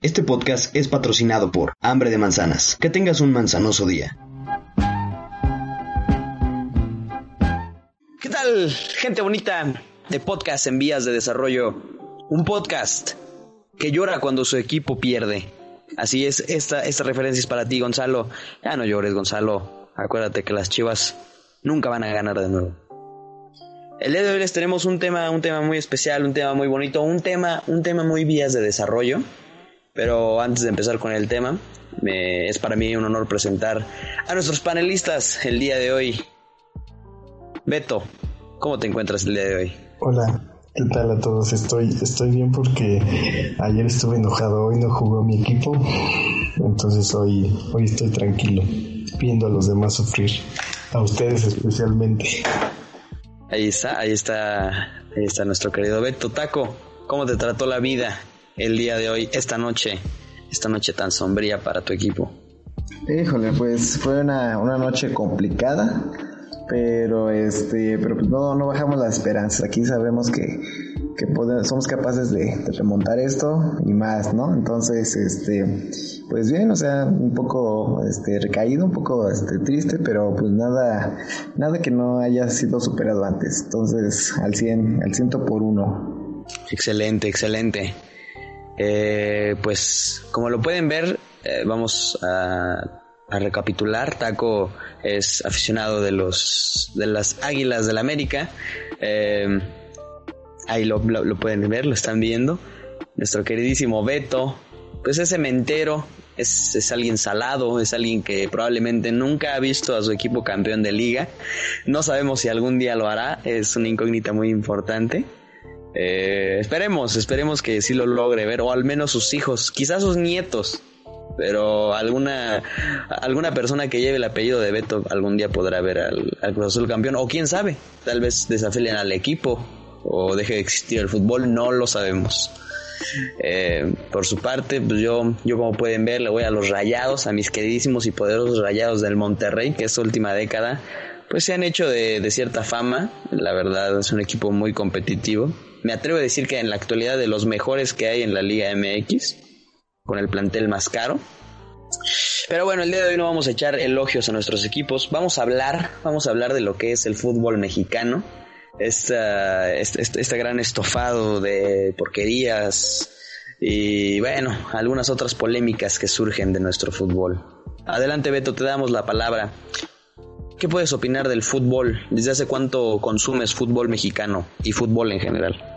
Este podcast es patrocinado por Hambre de Manzanas. Que tengas un manzanoso día. ¿Qué tal, gente bonita de podcast en vías de desarrollo? Un podcast que llora cuando su equipo pierde. Así es, esta, esta referencia es para ti, Gonzalo. Ya no llores, Gonzalo. Acuérdate que las chivas nunca van a ganar de nuevo. El día de hoy les tenemos un tema, un tema muy especial, un tema muy bonito, un tema, un tema muy vías de desarrollo. Pero antes de empezar con el tema, es para mí un honor presentar a nuestros panelistas el día de hoy. Beto, ¿cómo te encuentras el día de hoy? Hola, ¿qué tal a todos? Estoy, estoy bien porque ayer estuve enojado, hoy no jugó mi equipo, entonces hoy, hoy estoy tranquilo, viendo a los demás sufrir, a ustedes especialmente. Ahí está, ahí está, ahí está nuestro querido Beto Taco. ¿Cómo te trató la vida el día de hoy, esta noche, esta noche tan sombría para tu equipo? Híjole, pues fue una, una noche complicada, pero este, pero pues no, no bajamos la esperanza. Aquí sabemos que, que podemos, somos capaces de, remontar esto y más, ¿no? Entonces, este, pues bien, o sea, un poco este, recaído, un poco este, triste, pero pues nada, nada que no haya sido superado antes. Entonces, al 100, al ciento por uno. Excelente, excelente. Eh, pues como lo pueden ver, eh, vamos a, recapitular. Taco es aficionado de los de las Águilas del la América. Eh, ahí lo, pueden ver, lo están viendo. Nuestro queridísimo Beto, pues es cementero, es, es, alguien salado, es alguien que probablemente nunca ha visto a su equipo campeón de liga. No sabemos si algún día lo hará, es una incógnita muy importante. Eh, esperemos, esperemos que sí lo logre ver, o al menos sus hijos, quizás sus nietos, pero alguna alguna persona que lleve el apellido de Beto algún día podrá ver al, Cruz Azul campeón, o quién sabe, tal vez desafilien al equipo o deje de existir el fútbol, no lo sabemos. Eh, por su parte, pues yo, yo como pueden ver, le voy a los rayados, a mis queridísimos y poderosos rayados del Monterrey, que esta última década, pues se han hecho de cierta fama. La verdad, es un equipo muy competitivo me atrevo a decir que en la actualidad de los mejores que hay en la Liga MX, con el plantel más caro. Pero bueno, el día de hoy no vamos a echar elogios a nuestros equipos, vamos a hablar, vamos a hablar de lo que es el fútbol mexicano, este, este, gran estofado de porquerías y bueno, algunas otras polémicas que surgen de nuestro fútbol. Adelante Beto, te damos la palabra. ¿Qué puedes opinar del fútbol? ¿Desde hace cuánto consumes fútbol mexicano y fútbol en general?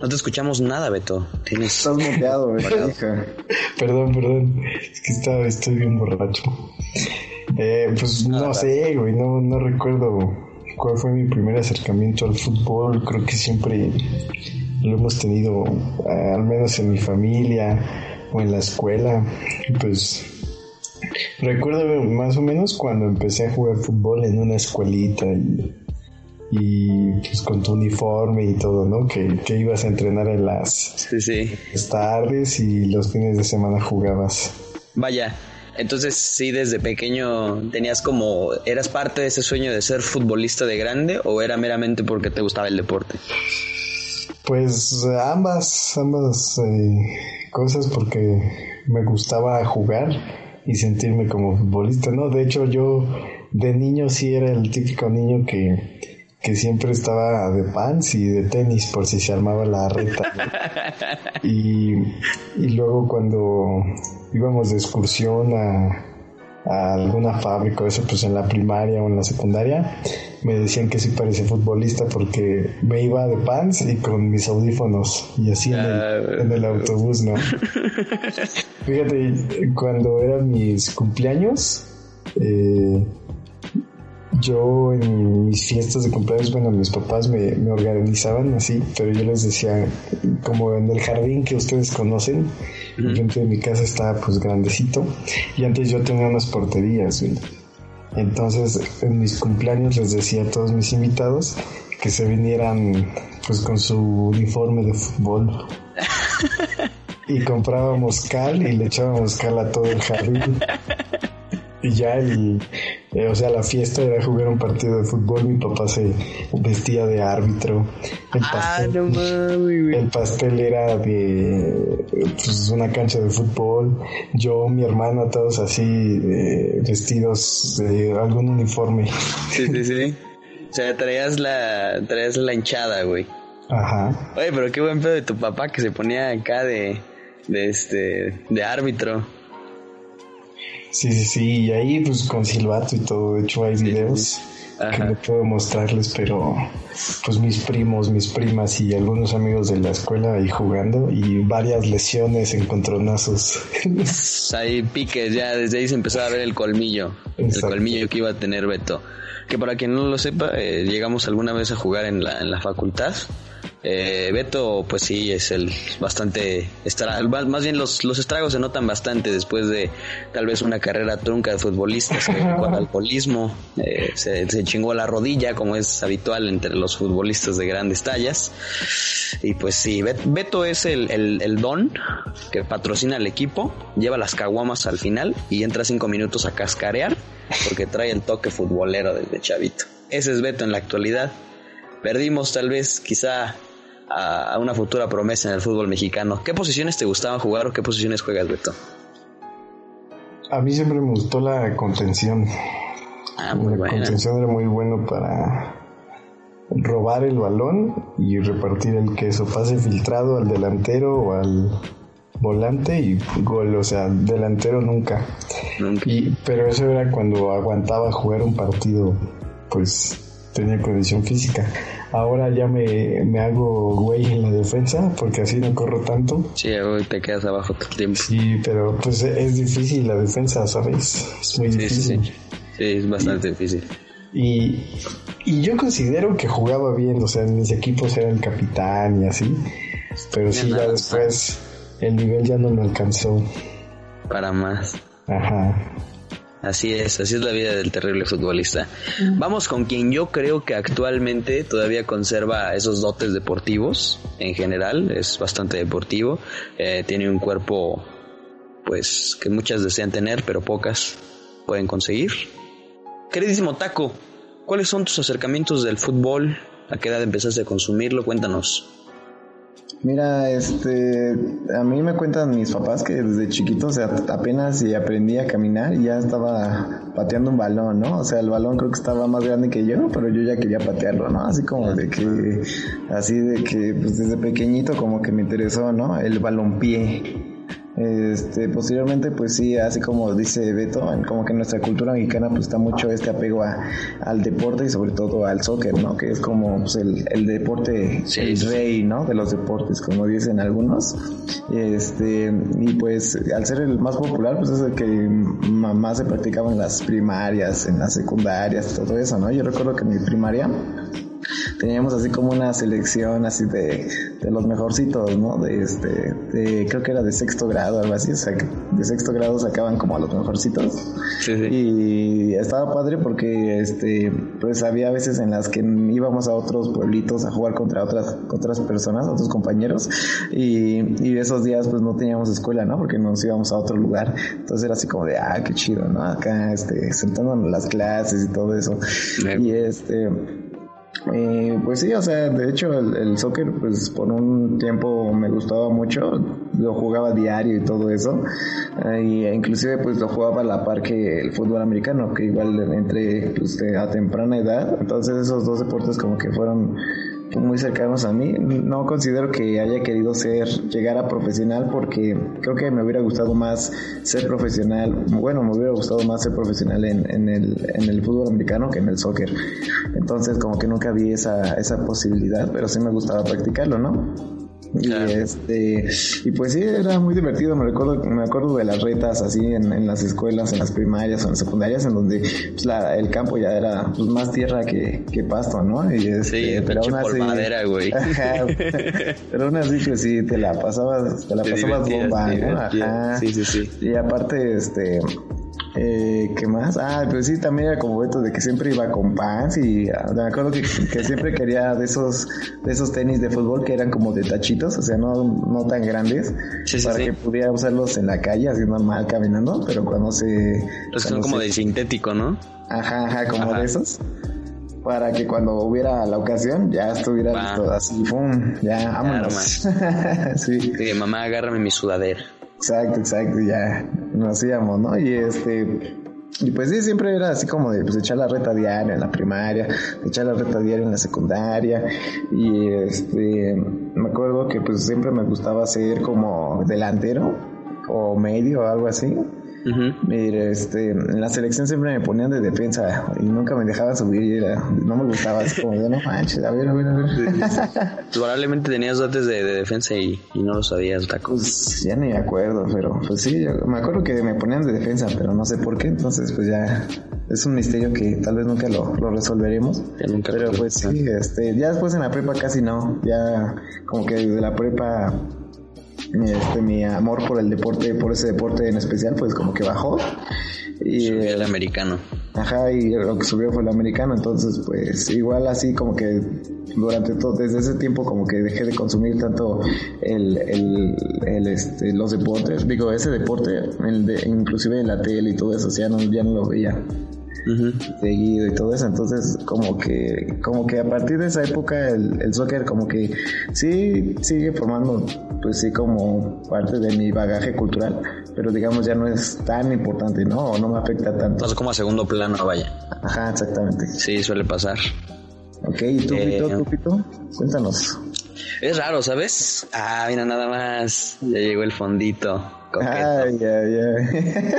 No te escuchamos nada, Beto. Tienes... Estás muteado, perdón, perdón. Es que estaba, estoy bien borracho. Eh, pues no sé, güey. No, no recuerdo cuál fue mi primer acercamiento al fútbol. Creo que siempre lo hemos tenido, eh, al menos en mi familia o en la escuela, pues recuerdo más o menos cuando empecé a jugar fútbol en una escuelita y, pues con tu uniforme y todo, ¿no? Que, ibas a entrenar en las, tardes y los fines de semana jugabas. Vaya, entonces sí, desde pequeño tenías como, ¿eras parte de ese sueño de ser futbolista de grande o era meramente porque te gustaba el deporte? Pues ambas, ambas eh, cosas porque me gustaba jugar y sentirme como futbolista, ¿no? De hecho yo de niño sí era el típico niño que, que siempre estaba de pants y de tenis por si se armaba la reta. y, y luego cuando íbamos de excursión a, a alguna fábrica o eso, pues en la primaria o en la secundaria, me decían que sí parece futbolista porque me iba de pants y con mis audífonos y así en, el, ah, autobús, ¿no? Fíjate, cuando eran mis cumpleaños, eh, yo en mis fiestas de cumpleaños, bueno, mis papás me, me, organizaban así, pero yo les decía, como en el jardín que ustedes conocen, Dentro de mi casa estaba pues grandecito y antes yo tenía unas porterías, Entonces en mis cumpleaños les decía a todos mis invitados que se vinieran pues con su uniforme de fútbol. y comprábamos cal y le echábamos cal a todo el jardín. Y ya el, eh, o sea, la fiesta era jugar un partido de fútbol, mi papá se vestía de árbitro. El Ah, pastel, no mames, güey. el pastel era de pues, una cancha de fútbol. Yo, mi hermana, todos así eh, vestidos de algún uniforme. Sí, sí, sí. O sea, traías la, traías la hinchada, güey. Ajá. Oye, pero qué buen pedo de tu papá que se ponía acá de, de este, de árbitro. Sí, sí, sí. Y ahí, pues con silbato y todo. De hecho, hay videos que no puedo mostrarles, pero pues mis primos, mis primas y algunos amigos de la escuela ahí jugando y varias lesiones, encontronazos. Ahí piques, ya desde ahí se empezaba a ver el colmillo. El colmillo que iba a tener Beto. Que para quien no lo sepa, eh, llegamos alguna vez a jugar en la, en la facultad. Eh, Beto, pues sí, es el bastante. Estará, más, bien los, los estragos se notan bastante después de tal vez una carrera trunca de futbolista. Se dedicó al alcoholismo, eh, se, se chingó la rodilla, como es habitual entre los futbolistas de grandes tallas. Y pues sí, Bet- Beto es el, el, el don que patrocina al equipo, lleva las caguamas al final y entra cinco minutos a cascarear porque trae el toque futbolero desde chavito. Ese es Beto en la actualidad. Perdimos tal vez quizá a, a una futura promesa en el fútbol mexicano. ¿Qué posiciones te gustaban jugar o qué posiciones juegas, Beto? A mí siempre me gustó la contención. Ah, muy la buena. contención era muy bueno para robar el balón y repartir el queso. Pase filtrado al delantero o al volante y gol. O sea, delantero nunca. Nunca. Y, pero eso era cuando aguantaba jugar un partido, pues tenía condición física. Ahora ya me, me hago güey en la defensa porque así no corro tanto. Sí, hoy te quedas abajo todo el tiempo. Sí, pero pues es difícil la defensa, ¿sabes? Es muy Sí, sí, difícil. sí. Sí, es bastante difícil. Y, y yo considero que jugaba bien, o sea, en mis equipos era el capitán y así. Pero sí, ya después el nivel ya no me alcanzó. Para más. Ajá. Así es, así es la vida del terrible futbolista. Vamos con quien yo creo que actualmente todavía conserva esos dotes deportivos en general, es bastante deportivo, eh, tiene un cuerpo pues que muchas desean tener pero pocas pueden conseguir. Queridísimo Taco, ¿cuáles son tus acercamientos del fútbol? ¿A qué edad empezaste a consumirlo? Cuéntanos. Mira, este, a mí me cuentan mis papás que desde chiquito, o sea, apenas aprendí a caminar ya estaba pateando un balón, ¿no? O sea, el balón creo que estaba más grande que yo, pero yo ya quería patearlo, ¿no? Así como de que, así de que, pues desde pequeñito como que me interesó, ¿no? El balompié. Este, posteriormente, pues sí, así como dice Beto, como que en nuestra cultura mexicana pues está mucho este apego a, al deporte y sobre todo al soccer, ¿no? Que es como pues, el, el deporte, Sí, el rey, ¿no? De los deportes, como dicen algunos. Este, y pues al ser el más popular, pues es el que más se practicaba en las primarias, en las secundarias, todo eso, ¿no? Yo recuerdo que en mi primaria teníamos así como una selección así de, de los mejorcitos, ¿no? De este, de, creo que era de sexto grado, algo así, o sea, que de sexto grado sacaban como a los mejorcitos. Sí, sí. Y estaba padre porque este pues había veces en las que íbamos a otros pueblitos a jugar contra otras otras personas, otros compañeros y, y esos días pues no teníamos escuela, ¿no? Porque nos íbamos a otro lugar. Entonces era así como de, ah, qué chido, ¿no? Acá este sentándonos en las clases y todo eso. Y este eh, pues sí, o sea, de hecho el, soccer, pues por un tiempo me gustaba mucho, lo jugaba diario y todo eso, eh, y inclusive pues lo jugaba a la par que el fútbol americano, que igual entré pues, a temprana edad, entonces esos dos deportes como que fueron muy cercanos a mí. No considero que haya querido ser, llegar a profesional porque creo que me hubiera gustado más ser profesional, bueno, me hubiera gustado más ser profesional en, en, el, en el fútbol americano que en el soccer. Entonces como que nunca vi esa, esa posibilidad, pero sí me gustaba practicarlo, ¿no? Y este, y pues sí, era muy divertido, me recuerdo, me acuerdo de las retas así en, en las escuelas, en las primarias o en las secundarias, en donde pues, la, el campo ya era pues, más tierra que, que pasto, ¿no? Y este, Sí, pinche aún así- polvadera, güey. Ajá, pero aún así pues sí, te la pasabas, te la Te pasabas bomba, ¿no? Ajá. Sí, sí, sí. Y aparte, este, Eh, ¿Qué más? Ah, pues sí, también era como Beto de que siempre iba con pants y ah, me acuerdo que, siempre quería de esos de esos tenis de fútbol que eran como de tachitos, o sea, no, no tan grandes, para que pudiera usarlos en la calle así normal caminando, pero cuando se... Los son como de sintético, ¿no? Ajá, ajá, como de esos para que cuando hubiera la ocasión ya estuviera listo, así, ¡pum! Ya, vámonos. sí. sí. Mamá, agárrame mi sudadera. Exacto, exacto, ya nos hacíamos, ¿no? Y este, y pues sí, siempre era así como de pues, echar la reta diaria en la primaria, echar la reta diaria en la secundaria. Y este, me acuerdo que pues siempre me gustaba ser como delantero o medio o algo así. Mire, este, en la selección siempre me ponían de defensa y nunca me dejaban subir y no me gustaba, así como de no manches, a ver, a ver, a ver. Probablemente tenías dotes de, defensa y, no lo sabías, Taco. Pues ya ni me acuerdo, pero pues sí, me acuerdo que me ponían de defensa, pero no sé por qué, entonces pues ya es un misterio que tal vez nunca lo, resolveremos. pero pues sí, este, ya después en la prepa casi no, ya como que desde la prepa este, mi amor por el deporte, por ese deporte en especial, pues como que bajó. Y el americano. Ajá, y lo que subió fue el americano, entonces pues igual así como que durante todo, desde ese tiempo como que dejé de consumir tanto el, el, este, los deportes, digo, ese deporte, el de, inclusive en la tele y todo eso, ya no, ya no lo veía seguido y todo eso. Entonces, como que, como que a partir de esa época el, el soccer como que sí sigue formando, pues sí, como parte de mi bagaje cultural, pero digamos ya no es tan importante, ¿no? O no me afecta tanto. Pasa como a segundo plano, vaya. Ajá, exactamente. Sí, suele pasar. Ok, ¿y tú, eh, Pito, tú, Pito? Cuéntanos. Es raro, ¿sabes? Ah, mira, nada más. Ya llegó el fondito. Ay, ay, ay.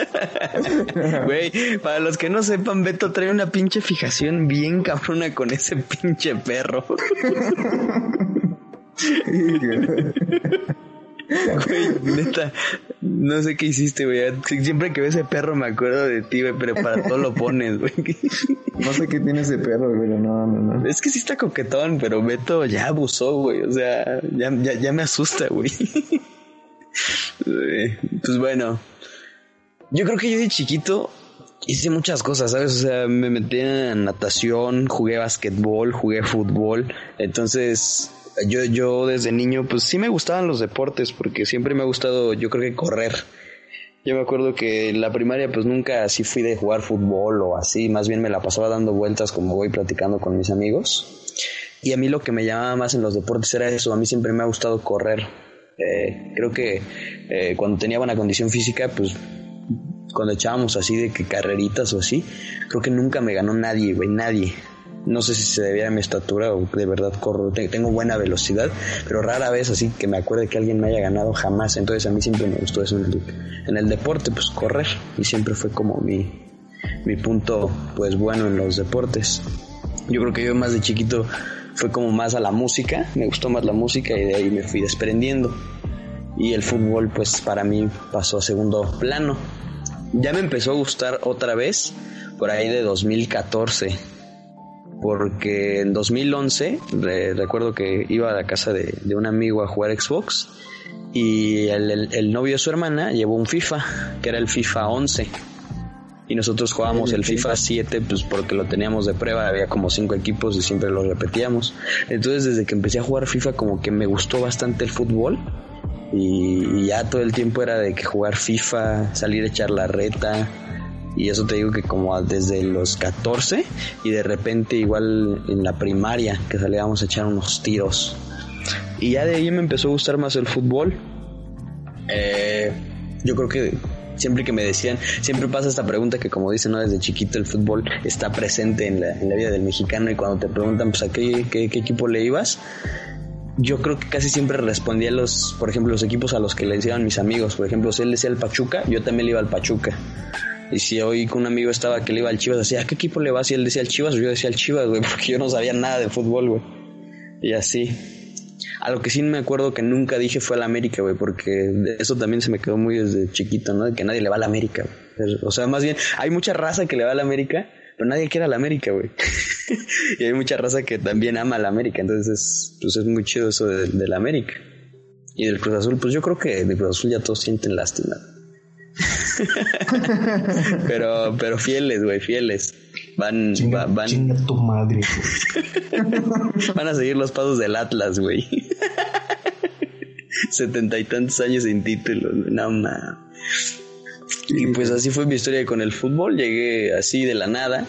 Güey, para los que no sepan, Beto trae una pinche fijación bien cabrona con ese pinche perro. Güey, neta, no sé qué hiciste, güey. Siempre que veo ese perro me acuerdo de ti, güey, pero para todo lo pones, güey. No sé qué tiene ese perro, pero no, no, no. Es que sí está coquetón, pero Beto ya abusó, güey. O sea, ya, ya, ya me asusta, güey. Pues bueno, yo creo que yo de chiquito hice muchas cosas, ¿sabes? O sea, me metí en natación, jugué basquetbol, jugué fútbol. Entonces, yo, yo desde niño, pues sí me gustaban los deportes, porque siempre me ha gustado, yo creo que correr. Yo me acuerdo que en la primaria pues nunca así fui de jugar fútbol o así, más bien me la pasaba dando vueltas como voy platicando con mis amigos. Y a mí lo que me llamaba más en los deportes era eso, a mí siempre me ha gustado correr. Eh, creo que eh, cuando tenía buena condición física, pues cuando echábamos así de que carreritas o así, creo que nunca me ganó nadie, güey, nadie. No sé si se debía a mi estatura o de verdad corro, tengo buena velocidad, pero rara vez así que me acuerde que alguien me haya ganado jamás. Entonces a mí siempre me gustó eso en el, en el deporte, pues correr. Y siempre fue como mi, mi punto, pues bueno en los deportes. Yo creo que yo más de chiquito fue como más a la música, me gustó más la música y de ahí me fui desprendiendo. Y el fútbol pues para mí pasó a segundo plano ya me empezó a gustar otra vez por ahí de 2014. Porque en 2011 recuerdo que iba a la casa de, un amigo a jugar Xbox y el, novio de su hermana llevó un FIFA, que era el FIFA 11. Y nosotros jugábamos el FIFA 7 pues porque lo teníamos de prueba, había como cinco equipos y siempre lo repetíamos. Entonces desde que empecé a jugar FIFA como que me gustó bastante el fútbol y, ya todo el tiempo era de que jugar FIFA, salir a echar la reta. Y eso te digo que como desde los 14 y de repente igual en la primaria que salíamos a echar unos tiros. Y ya de ahí me empezó a gustar más el fútbol. Eh, yo creo que siempre que me decían, siempre pasa esta pregunta que como dicen, ¿no? Desde chiquito el fútbol está presente en la, vida del mexicano y cuando te preguntan, pues a qué, qué equipo le ibas, yo creo que casi siempre respondía a los, por ejemplo, los equipos a los que le decían mis amigos. Por ejemplo, si él decía el Pachuca, yo también le iba al Pachuca. Y si hoy un amigo estaba que le iba al Chivas, decía, ¿a qué equipo le vas? Y él decía al Chivas, yo decía al Chivas, güey, porque yo no sabía nada de fútbol, güey. Y así. A lo que sí me acuerdo que nunca dije fue al América, güey, porque eso también se me quedó muy desde chiquito, ¿no? De que nadie le va al América. O sea, más bien, hay mucha raza que le va al América, pero nadie quiere a la América, güey. y hay mucha raza que también ama a la América, entonces pues es muy chido eso de, la América. Y del Cruz Azul, pues yo creo que del Cruz Azul ya todos sienten lástima. pero, pero fieles, güey, fieles. Van, van. Chinga tu madre, Van a seguir los pasos del Atlas, güey. Setenta y tantos años sin títulos, no mames. Y pues así fue mi historia con el fútbol, llegué así de la nada.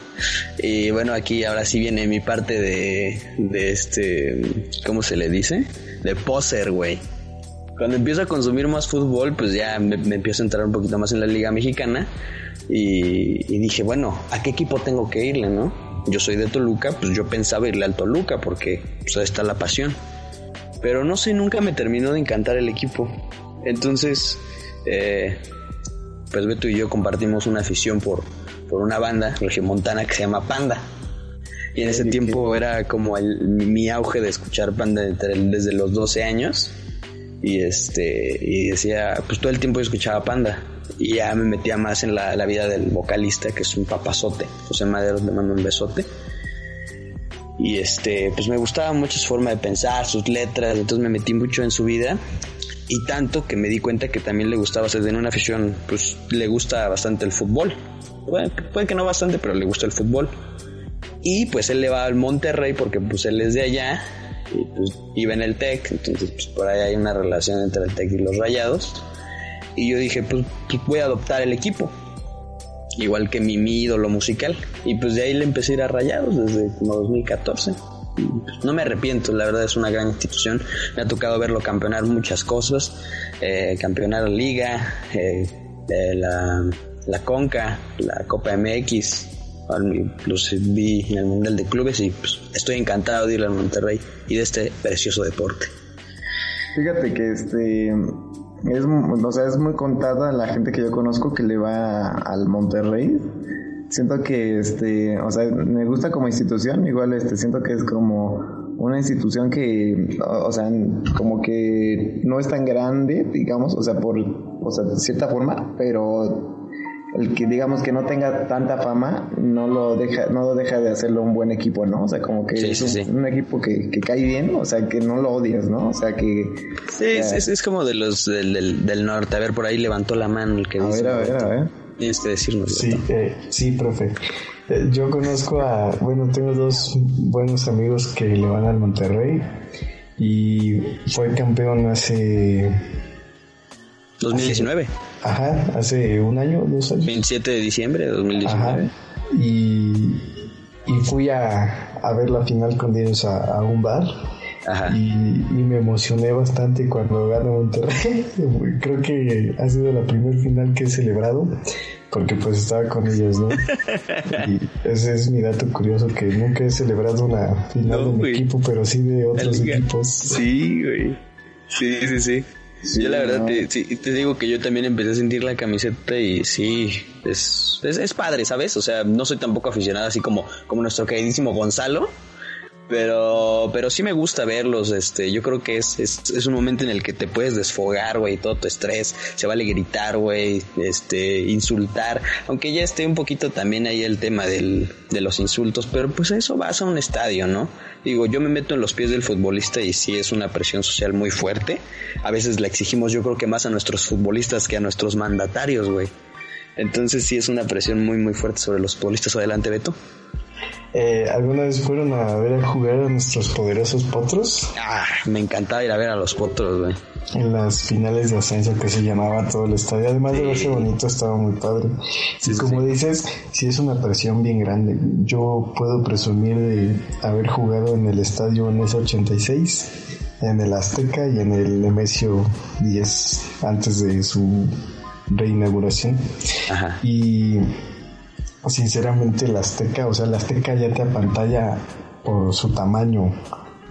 Y bueno, aquí ahora sí viene mi parte de, de este, ¿cómo se le dice? De poser, güey. Cuando empiezo a consumir más fútbol, pues ya me, empiezo a entrar un poquito más en la liga mexicana. Y, dije, bueno, ¿a qué equipo tengo que irle, no? Yo soy de Toluca, pues yo pensaba irle al Toluca porque pues ahí está la pasión. Pero no sé, nunca me terminó de encantar el equipo. Entonces, eh, pues Beto y yo compartimos una afición por, por una banda regiomontana que se llama Panda. Y en ese tiempo era como el, mi auge de escuchar Panda desde los 12 años. Y este, y decía, pues todo el tiempo yo escuchaba Panda. Y ya me metía más en la, la vida del vocalista, que es un papazote. José Madero le mando un besote. Y este, pues me gustaba mucho su forma de pensar, sus letras, entonces me metí mucho en su vida y tanto que me di cuenta que también le gustaba ser de una afición, pues le gusta bastante el fútbol. puede que no bastante, pero le gusta el fútbol. Y pues él le va al Monterrey porque pues él es de allá y pues vive en el TEC, entonces pues por ahí hay una relación entre el TEC y los Rayados. Y yo dije, pues, pues voy a adoptar el equipo. Igual que mi, mi ídolo musical. Y pues de ahí le empecé a ir a Rayados desde como 2014 no me arrepiento, la verdad es una gran institución. Me ha tocado verlo campeonar muchas cosas, eh, campeonar la liga, eh, eh, la, la, Conca, la Copa MX, los vi en el Mundial de Clubes y pues, estoy encantado de ir al Monterrey y de este precioso deporte. Fíjate que este es, o sea, es muy contada la gente que yo conozco que le va al Monterrey. Siento que este, o sea, me gusta como institución, igual este, siento que es como una institución que, o sea, como que no es tan grande, digamos, o sea, por, o sea, de cierta forma, pero el que digamos que no tenga tanta fama no lo deja no lo deja de hacerlo un buen equipo no o sea como que es un, equipo que, que, cae bien o sea que no lo odias no o sea que sí es, es, como de los del, del, norte a ver por ahí levantó la mano el que a ver a ver a ver Tienes que decirnos. Sí, eh, sí, profe. Eh, yo conozco a, bueno, tengo dos buenos amigos que le van al Monterrey y fue campeón hace... 2019. Ajá, hace un año, dos años. 27 de diciembre de 2019. Ajá, y, y fui a, a ver la final con ellos a, a un bar y, me emocioné bastante cuando ganó Monterrey. Creo que ha sido la primera final que he celebrado porque pues estaba con ellos, ¿no? y ese es mi dato curioso que nunca he celebrado una final de mi equipo, pero sí de otros equipos. Sí, güey. Sí, sí, sí. Yo la verdad te, te, digo que yo también empecé a sentir la camiseta y sí, es, es, es, padre, ¿sabes? O sea, no soy tampoco aficionado así como, como nuestro queridísimo Gonzalo, pero, pero sí me gusta verlos, este, yo creo que es, es, es un momento en el que te puedes desfogar, güey, todo tu estrés, se vale gritar, güey, este, insultar, aunque ya esté un poquito también ahí el tema del, de los insultos, pero pues eso vas a un estadio, ¿no? Digo, yo me meto en los pies del futbolista y sí es una presión social muy fuerte, a veces la exigimos yo creo que más a nuestros futbolistas que a nuestros mandatarios, güey. Entonces sí es una presión muy muy fuerte sobre los futbolistas. Adelante, Beto. Eh, ¿Alguna vez fueron a ver a jugar a nuestros poderosos potros? Ah, me encantaba ir a ver a los potros, güey. En las finales de ascenso que se llamaba todo el estadio. Además de verse bonito, estaba muy padre. y como dices, sí es una presión bien grande. Yo puedo presumir de haber jugado en el estadio en ese 86, en el Azteca y en el Nemesio 10, antes de su reinauguración. Ajá. Y sinceramente la Azteca, o sea, la Azteca ya te apantalla por su tamaño.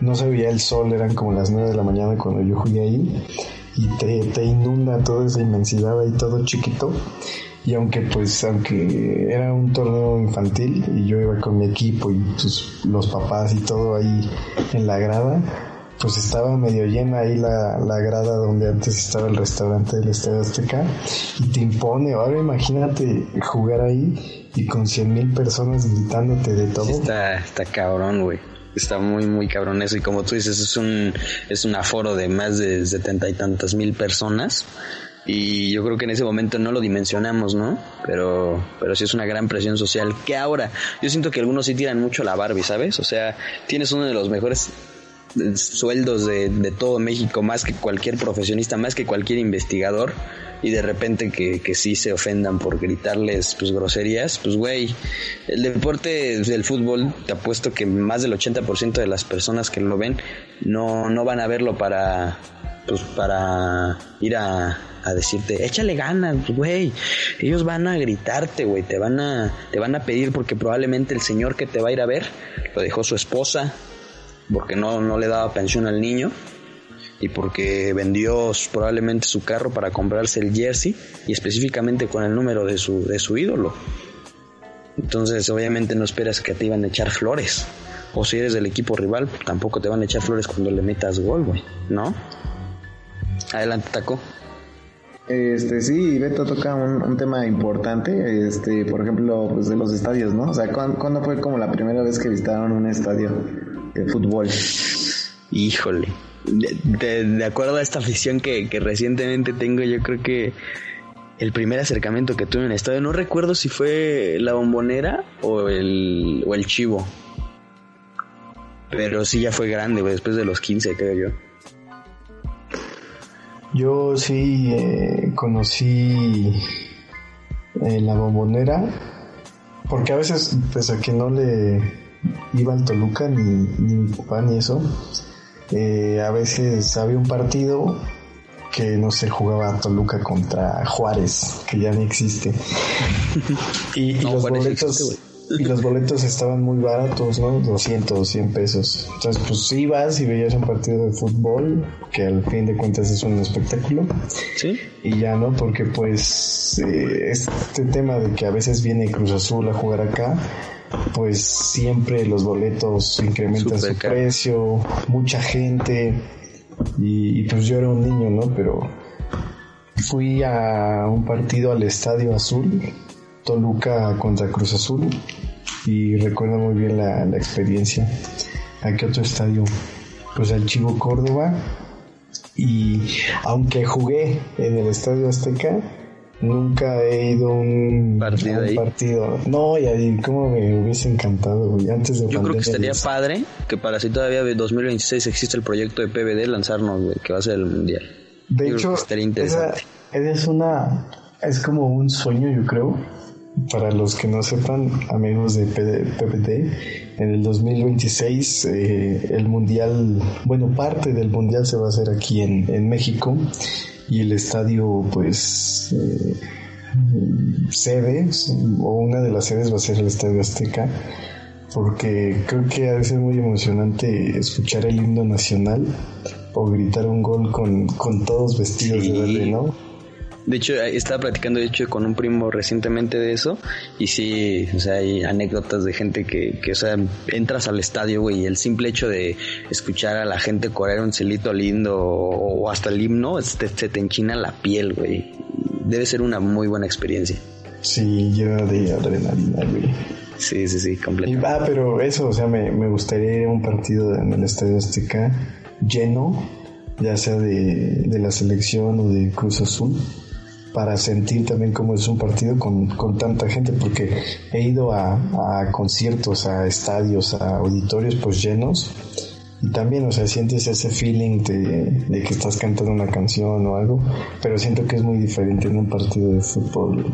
No se veía el sol, eran como las 9 de la mañana cuando yo jugué ahí y te, te inunda toda esa inmensidad ahí todo chiquito. Y aunque pues, aunque era un torneo infantil y yo iba con mi equipo y pues, los papás y todo ahí en la grada, pues estaba medio llena ahí la, la grada donde antes estaba el restaurante del Estadio Azteca y te impone. Ahora imagínate jugar ahí y con cien mil personas gritándote de todo. está, está cabrón, güey. Está muy, muy cabrón eso. Y como tú dices, es un, es un aforo de más de setenta y tantas mil personas. y yo creo que en ese momento no lo dimensionamos, ¿no? Pero, pero sí es una gran presión social. Que ahora, yo siento que algunos sí tiran mucho la Barbie, ¿sabes? O sea, tienes uno de los mejores sueldos de, de todo México, más que cualquier profesionista, más que cualquier investigador y de repente que, que sí se ofendan por gritarles pues groserías, pues güey, el deporte del fútbol, te apuesto que más del 80% de las personas que lo ven no, no van a verlo para pues para ir a, a decirte, échale ganas, güey. Ellos van a gritarte, güey, te van a te van a pedir porque probablemente el señor que te va a ir a ver lo dejó su esposa porque no no le daba pensión al niño y porque vendió probablemente su carro para comprarse el jersey y específicamente con el número de su, de su ídolo. Entonces obviamente no esperas que te iban a echar flores. O si eres del equipo rival, tampoco te van a echar flores cuando le metas gol, güey, ¿no? Adelante, Taco. Este, sí, Beto toca un, tema importante, este, por ejemplo, pues de los estadios, ¿no? O sea, ¿cuándo, fue como la primera vez que visitaron un estadio de fútbol? Híjole, de, acuerdo a esta afición que, recientemente tengo, yo creo que el primer acercamiento que tuve en el estadio, no recuerdo si fue la bombonera o el, o el chivo. Pero sí ya fue grande, después de los 15, creo yo. Yo sí eh, conocí eh, la bombonera, porque a veces, pese a que no le iba al Toluca ni, ni mi papá ni eso, eh, a veces había un partido que no se jugaba Toluca contra Juárez, que ya ni existe. y, los boletos, y los boletos estaban muy baratos, ¿no? 200, 100 pesos. Entonces, pues ibas y veías un partido de fútbol, que al fin de cuentas es un espectáculo. Sí. Y ya, ¿no? Porque pues eh, este tema de que a veces viene Cruz Azul a jugar acá, pues siempre los boletos incrementan su precio, mucha gente y, pues yo era un niño, ¿no? Pero fui a un partido al Estadio Azul, Toluca contra Cruz Azul y recuerdo muy bien la, la experiencia. ¿A qué otro estadio? Pues al Chivo Córdoba y aunque jugué en el Estadio Azteca, Nunca he ido a un partido. No, y ahí como me hubiese encantado, Antes de Yo creo que estaría padre que para si todavía de 2026 existe el proyecto de PBD lanzarnos, que va a ser el mundial. De hecho, estaría interesante. Esa, es una. Es como un sueño, yo creo. Para los que no sepan, amigos de PBD, en el 2026 eh, el mundial, bueno, parte del mundial se va a hacer aquí en, en México y el estadio pues eh, sede o una de las sedes va a ser el Estadio Azteca porque creo que a veces es muy emocionante escuchar el himno nacional o gritar un gol con, con todos vestidos de verde, ¿no? De hecho, estaba platicando de hecho con un primo recientemente de eso y sí, o sea, hay anécdotas de gente que, que o sea, entras al estadio, güey, y el simple hecho de escuchar a la gente correr un celito lindo o, hasta el himno, se te enchina la piel, güey. Debe ser una muy buena experiencia. Sí, llena de adrenalina, güey. Sí, sí, sí, completamente. Ah, pero eso, o sea, me, me gustaría un partido en el Estadio Azteca lleno, ya sea de, de la selección o de Cruz Azul para sentir también cómo es un partido con, con tanta gente, porque he ido a, a, conciertos, a estadios, a auditorios pues llenos, y también, o sea, sientes ese feeling de, de, que estás cantando una canción o algo, pero siento que es muy diferente en un partido de fútbol.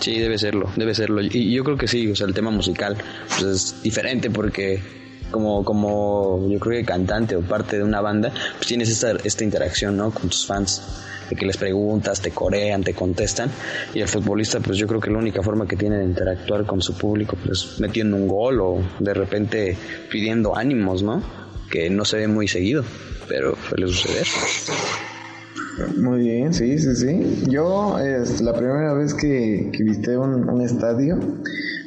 Sí, debe serlo, debe serlo. Y yo creo que sí, o sea, el tema musical pues es diferente porque como, como yo creo que cantante o parte de una banda, pues tienes esta, esta interacción, ¿no? Con tus fans que les preguntas, te corean, te contestan. Y el futbolista, pues yo creo que la única forma que tiene de interactuar con su público, pues metiendo un gol o de repente pidiendo ánimos, ¿no? Que no se ve muy seguido, pero suele suceder. Muy bien, sí, sí, sí. Yo, es la primera vez que, que visité un, un, estadio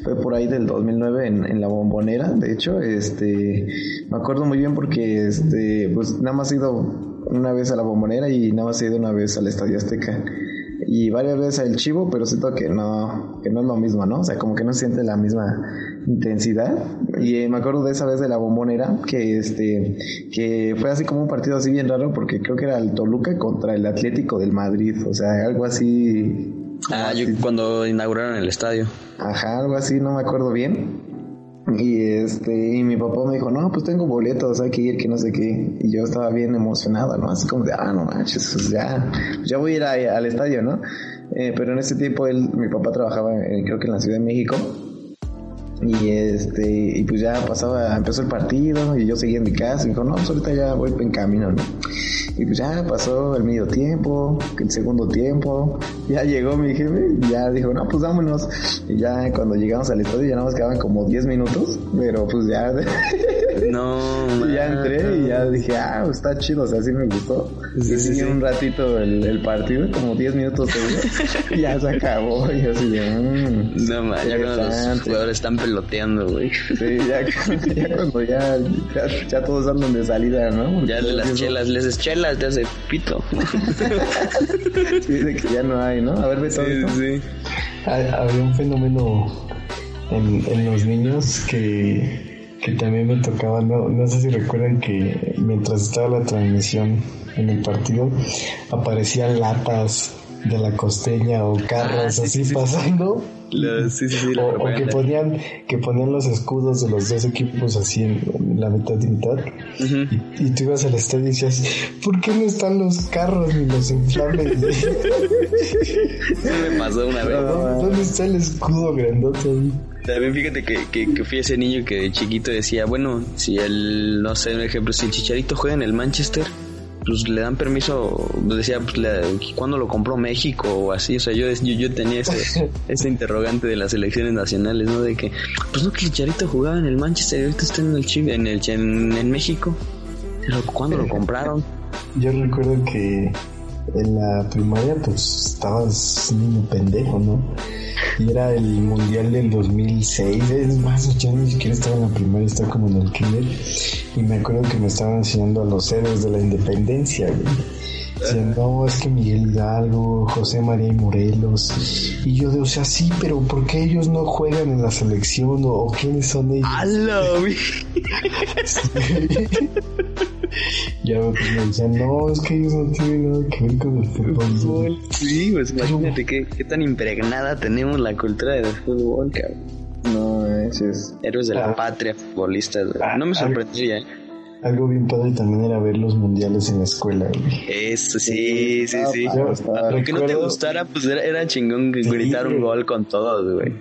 fue por ahí del 2009 en, en, la bombonera. De hecho, este, me acuerdo muy bien porque, este, pues nada más he ido una vez a la bombonera y nada más he ido una vez al Estadio Azteca. Y varias veces al Chivo, pero siento que no, que no es lo mismo, ¿no? O sea, como que no se siente la misma intensidad. Y eh, me acuerdo de esa vez de la bombonera, que este, que fue así como un partido así bien raro, porque creo que era el Toluca contra el Atlético del Madrid, o sea, algo así. Ah, yo cuando inauguraron el estadio. Ajá, algo así, no me acuerdo bien. Y este, y mi papá me dijo, no, pues tengo boletos, hay que ir, que no sé qué. Y yo estaba bien emocionado, ¿no? Así como de, ah, no manches, pues ya, ya voy a ir al estadio, ¿no? Eh, pero en ese tiempo él, mi papá trabajaba, creo que en la Ciudad de México. Y este, y pues ya pasaba, empezó el partido y yo seguía en mi casa y dijo, no, pues ahorita ya voy en camino, ¿no? Y pues ya pasó el medio tiempo, el segundo tiempo, ya llegó mi jefe ya dijo, no, pues vámonos. Y ya cuando llegamos al estadio ya nada más quedaban como 10 minutos, pero pues ya... No, y ya entré y ya dije, ah, pues está chido, o sea, sí me gustó. y sí, un ratito el, el, partido, como 10 minutos y ya se acabó. Y así de, mmm, No, man, ya cuando los jugadores están peloteando, güey. Sí, ya, ya cuando ya, ya, todos andan de salida, ¿no? ya de las chelas, les es chelas, te hace pito. sí, de que ya no hay, ¿no? A ver, ve todo. Sí, sí. Había un fenómeno en, en los niños que que también me tocaba, no, no sé si recuerdan que mientras estaba la transmisión en el partido, aparecían latas de la costeña o carros Ah, sí, así sí, sí. pasando. sí, sí, sí, la o, o que ponían que ponían los escudos de los dos equipos así en, en la mitad y mitad Ujú. y, y tú ibas al estadio y decías ¿por qué no están los carros ni los inflables? Sí me pasó una vez. ¿Dónde, dónde está el escudo grandote ahí? También fíjate que, que, que fui ese niño que de chiquito decía, bueno, si el, no sé, un ejemplo, si el Chicharito juega en el Manchester, pues le dan permiso, decía, pues ¿cuándo lo compró México o así? O sea, yo, yo, yo tenía ese, ese interrogante de las elecciones nacionales, ¿no? De que, pues no, que el Chicharito jugaba en el Manchester y ahorita está en el Chi- en, el, en, en México. Pero ¿cuándo lo compraron? Yo recuerdo que en la primaria pues estabas niño pendejo, ¿no? Y era el mundial del 2006, es más, yo ni siquiera estaba en la primaria, estaba como en el kinder. Y me acuerdo que me estaban enseñando a los héroes de la independencia, güey. Decían, no, es que Miguel Hidalgo, José María y Morelos. Y yo de, o sea, sí, pero ¿por qué ellos no juegan en la selección? ¿O, o quiénes son ellos? ¡Hala, güey! Ya pues, me decían, no, es que ellos no tienen nada que ver con el fútbol. Sí, pues imagínate qué, qué tan impregnada tenemos la cultura del fútbol, cabrón. No, ese es... Héroes de la Ah. patria, futbolistas. Ah, No me ah. sorprendería. ¿eh? Algo bien padre también era ver los mundiales en la escuela. güey. Eso, sí, sí, Ah, sí. estaba- Aunque no te gustara, pues era, era chingón Sí, gritar un gol con todos, güey.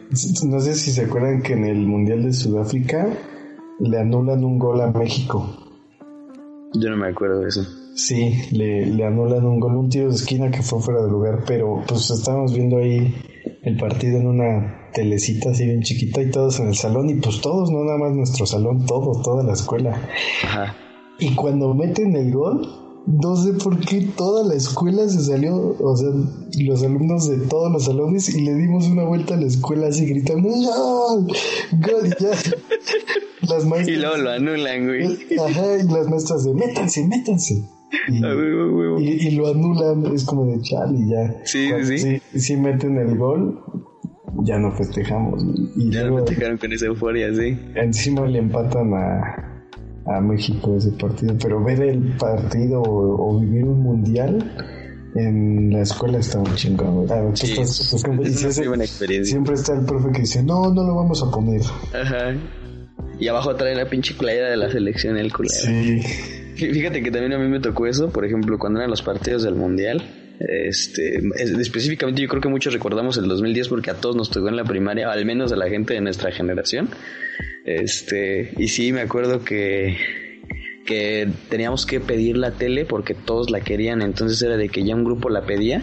No sé si se acuerdan que en el Mundial de Sudáfrica le anulan un gol a México. Yo no me acuerdo de eso. Sí, le, le anulan un gol, un tiro de esquina que fue fuera de lugar, pero pues estábamos viendo ahí el partido en una telecita así bien chiquita y todos en el salón y pues todos, no nada más nuestro salón, todo, toda la escuela. Ajá. Y cuando meten el gol, no sé por qué toda la escuela se salió, o sea, los alumnos de todos los salones y le dimos una vuelta a la escuela así gritando, ¡Gol! ¡Gol! Y ya. Las Y maestras. luego lo anulan, güey. Ajá, y las maestras de, métanse, métanse. Y, y, y lo anulan, es como de chal y ya. Sí, Cuando sí, sí. sí. sí meten el gol, ya no festejamos. Y Ya luego festejaron con esa euforia, sí. encima le empatan a, a México ese partido, pero ver el partido o, o vivir un mundial en la escuela está muy chingón. Sí, es, es muy buena experiencia. siempre está el profe que dice, no, no lo vamos a poner. Ajá. Y abajo trae la pinche playera de la selección, el culero. Sí, Fí- Fíjate que también a mí me tocó eso, por ejemplo, cuando eran los partidos del Mundial. Este, es- específicamente yo creo que muchos recordamos el 2010 porque a todos nos tocó en la primaria, al menos a la gente de nuestra generación. Este, y sí, me acuerdo que que teníamos que pedir la tele porque todos la querían, entonces era de que ya un grupo la pedía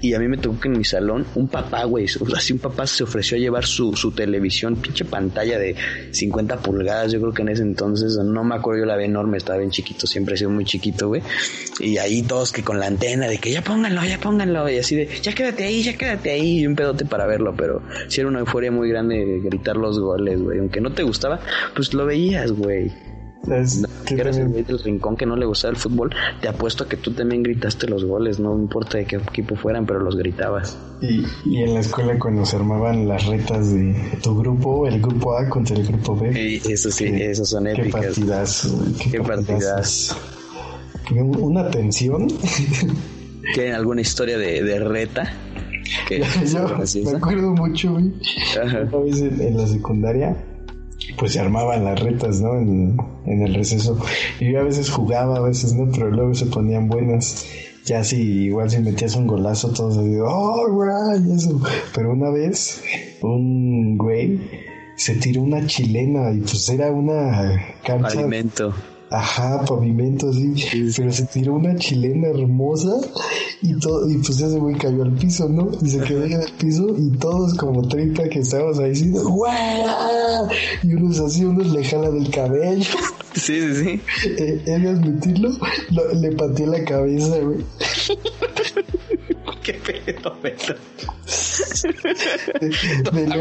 y a mí me tocó que en mi salón un papá, güey, así un papá se ofreció a llevar su, su televisión, pinche pantalla de 50 pulgadas, yo creo que en ese entonces, no me acuerdo, yo la vi enorme, estaba bien chiquito, siempre he sido muy chiquito, güey, y ahí todos que con la antena de que ya pónganlo, ya pónganlo, y así de, ya quédate ahí, ya quédate ahí, y un pedote para verlo, pero sí era una euforia muy grande gritar los goles, güey, aunque no te gustaba, pues lo veías, güey. Es que que eres el también- del rincón que no le gustaba el fútbol, te apuesto a que tú también gritaste los goles, no importa de qué equipo fueran, pero los gritabas. Y, y en la escuela cuando se armaban las retas de tu grupo, el grupo A contra el grupo B. Y eso sí, Qué- esos son Qué épicas. partidazo, güey, Qué partidazo. Un- Una tensión. ¿Tienen alguna historia de, de reta? Que Yo me ¿no? acuerdo mucho, güey. Una vez en, en la secundaria, pues se armaban las retas, ¿no? En, en el receso. Y yo a veces jugaba, a veces no, pero luego se ponían buenas. Ya si igual si metías un golazo, todos así, ¡oh, güey! eso. Pero una vez, un güey se tiró una chilena y pues era una cancha. Pavimento. Ajá, pavimento así, pero se tiró una chilena hermosa y todo, y pues ese güey cayó al piso, ¿no? Y se quedó ahí en el piso y todos como 30 que estábamos ahí diciendo, ¡guau! Y unos así, unos le jala del cabello. Sí, sí, sí. Eh, admitirlo, lo- le pateé la cabeza, güey. Qué pedo. De la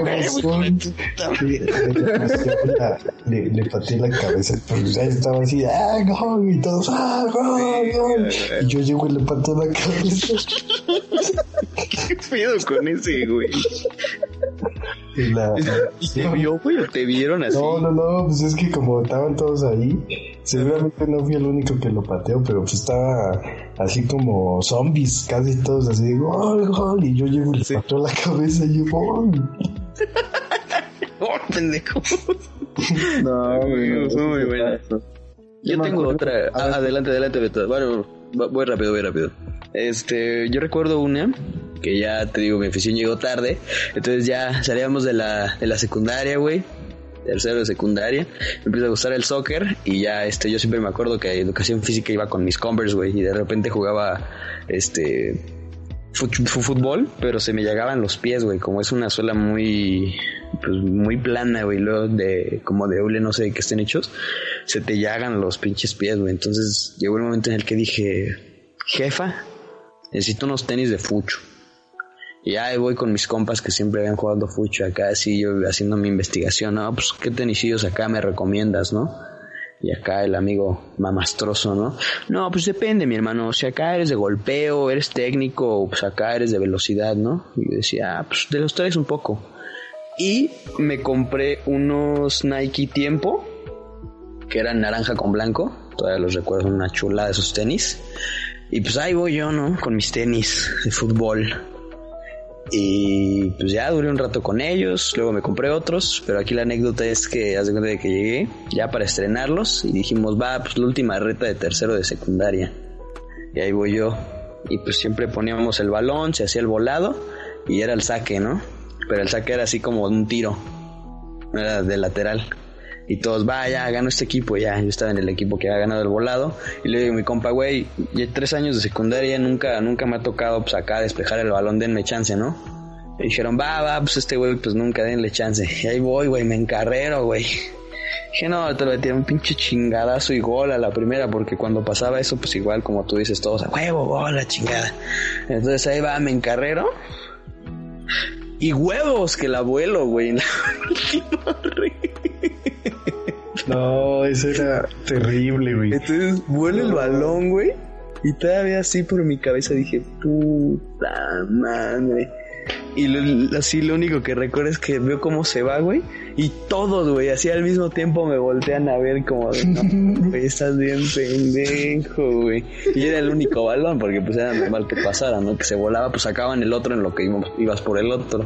le, le pateé la cabeza, pero ya estaba así, ¡ah, gol! Y todos, ¡ah, gol, gol! Y yo llego y le pateo la cabeza. ¿Qué pedo con ese, güey? Y la, ¿Y te vio, güey? ¿O te vieron así? No, no, no, pues es que como estaban todos ahí, seguramente no fui el único que lo pateó, pero pues estaba así como zombies, casi todos así, gol, gol, y yo llego y le Sí. pateo la cabeza y yo, gol. ¡Oh, pendejo! No, güey. Fue muy buena. Yo tengo otra. Ah, adelante, adelante, Beto. Bueno, voy rápido, voy rápido. Este, yo recuerdo una que ya te digo, mi afición llegó tarde. Entonces ya salíamos de la, de la secundaria, güey. Tercero de secundaria. Me empieza a gustar el soccer. Y ya, este, yo siempre me acuerdo que educación física iba con mis Converse, güey. Y de repente jugaba, este, fútbol, pero se me llegaban los pies, güey. Como es una suela muy, pues muy plana, güey. Luego de, como de hule, no sé de qué estén hechos, se te llagan los pinches pies, güey. Entonces llegó el momento en el que dije, jefa, necesito unos tenis de fucho. Y ahí voy con mis compas que siempre habían jugado fucho acá, así yo haciendo mi investigación, no, pues qué tenisillos acá me recomiendas, ¿no? Y acá el amigo mamastroso, ¿no? No, pues depende, mi hermano. Si acá eres de golpeo, eres técnico, pues acá eres de velocidad, ¿no? Y yo decía, ah, pues de los tres un poco. Y me compré unos Nike Tiempo, que eran naranja con blanco. Todavía los recuerdo, una chula de esos tenis. Y pues ahí voy yo, ¿no? Con mis tenis de fútbol. Y pues ya duré un rato con ellos, luego me compré otros, pero aquí la anécdota es que hace cuenta de que llegué ya para estrenarlos y dijimos, va, pues la última reta de tercero de secundaria. Y ahí voy yo. Y pues siempre poníamos el balón, se hacía el volado y era el saque, ¿no? Pero el saque era así como un tiro, era de lateral. Y todos, va, ya, ganó este equipo, ya. Yo estaba en el equipo que había ganado el volado. Y le digo a mi compa, güey, ya tres años de secundaria, nunca, nunca me ha tocado, pues acá despejar el balón, denme chance, ¿no? Y dijeron, va, va, pues este güey, pues nunca denle chance. Y ahí voy, güey, me encarrero, güey. Dije, no, te lo metí un pinche chingadazo y gol a la primera, porque cuando pasaba eso, pues igual como tú dices, todos a huevo, gol, la chingada. Entonces ahí va, me encarrero. Y huevos que la vuelo, güey, en la última. No, eso era terrible, güey. Entonces vuelo el balón, güey. Y todavía así por mi cabeza dije, puta madre. Y lo- así lo único que recuerdo es que veo cómo se va, güey. Y todos, güey, así al mismo tiempo me voltean a ver como de, no, güey, estás bien pendejo, güey. Y era el único balón, porque pues era normal que pasara, ¿no? Que se volaba, pues sacaban el otro en lo que ibas por el otro.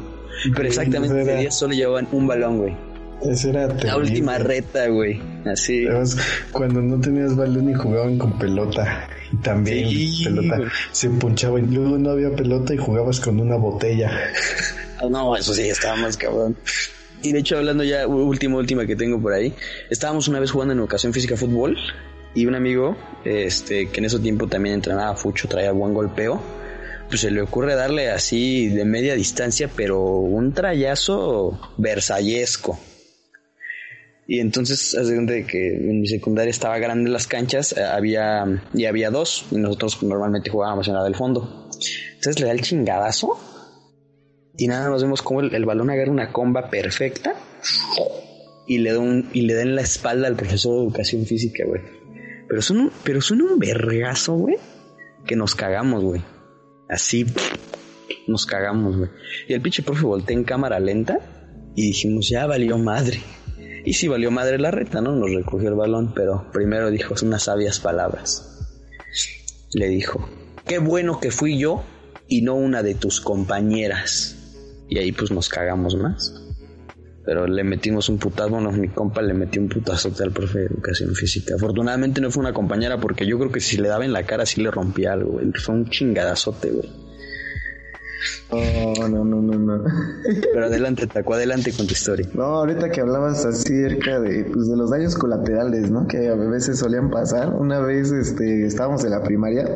Pero exactamente Era- ese día solo llevaban un balón, güey. Eso era terrible. La última reta, güey. Así. Además, cuando no tenías balón y jugaban con pelota. Y también Sí, pelota güey. se punchaban. Luego no había pelota y jugabas con una botella. Ah, No, eso sí, estaba más cabrón. Y de hecho, hablando ya, última, última que tengo por ahí, estábamos una vez jugando en educación física fútbol y un amigo, este, que en ese tiempo también entrenaba fucho, traía buen golpeo, pues se le ocurre darle así de media distancia, pero un trayazo versallesco. Y entonces, cuenta de que en mi secundaria estaba grande las canchas, eh, había, y había dos, y nosotros normalmente jugábamos en la del fondo. Entonces le da el chingadazo y nada más vemos cómo el, balón agarra una comba perfecta y le da y le da en la espalda al profesor de educación física, güey. Pero son un, pero son un vergazo, güey, que nos cagamos, güey. Así nos cagamos, güey. Y el pinche profe voltea en cámara lenta y dijimos, ya valió madre. Y sí valió madre la reta, ¿no? Nos recogió el balón, pero primero dijo unas sabias palabras. Le dijo, qué bueno que fui yo y no una de tus compañeras. Y ahí pues nos cagamos más. Pero le metimos un putazo, bueno, mi compa le metió un putazote al profe de educación física. Afortunadamente no fue una compañera porque yo creo que si le daba en la cara sí le rompía algo, güey. Fue un chingadazote, güey. Oh, no, no, no, no. Pero adelante, Taco, adelante con tu historia. No, ahorita que hablabas acerca de, pues, de los daños colaterales, ¿no? Que a veces solían pasar. Una vez, este, estábamos en la primaria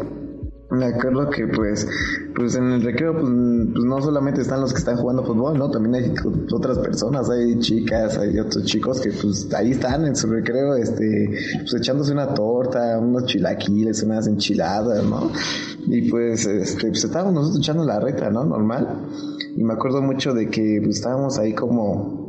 me acuerdo que pues pues en el recreo pues, pues, no solamente están los que están jugando fútbol, ¿no? También hay otras personas, hay chicas, hay otros chicos que pues ahí están en su recreo este pues echándose una torta, unos chilaquiles, unas enchiladas, ¿no? Y pues este pues estábamos nosotros echando la reta, ¿no? Normal. Y me acuerdo mucho de que pues estábamos ahí como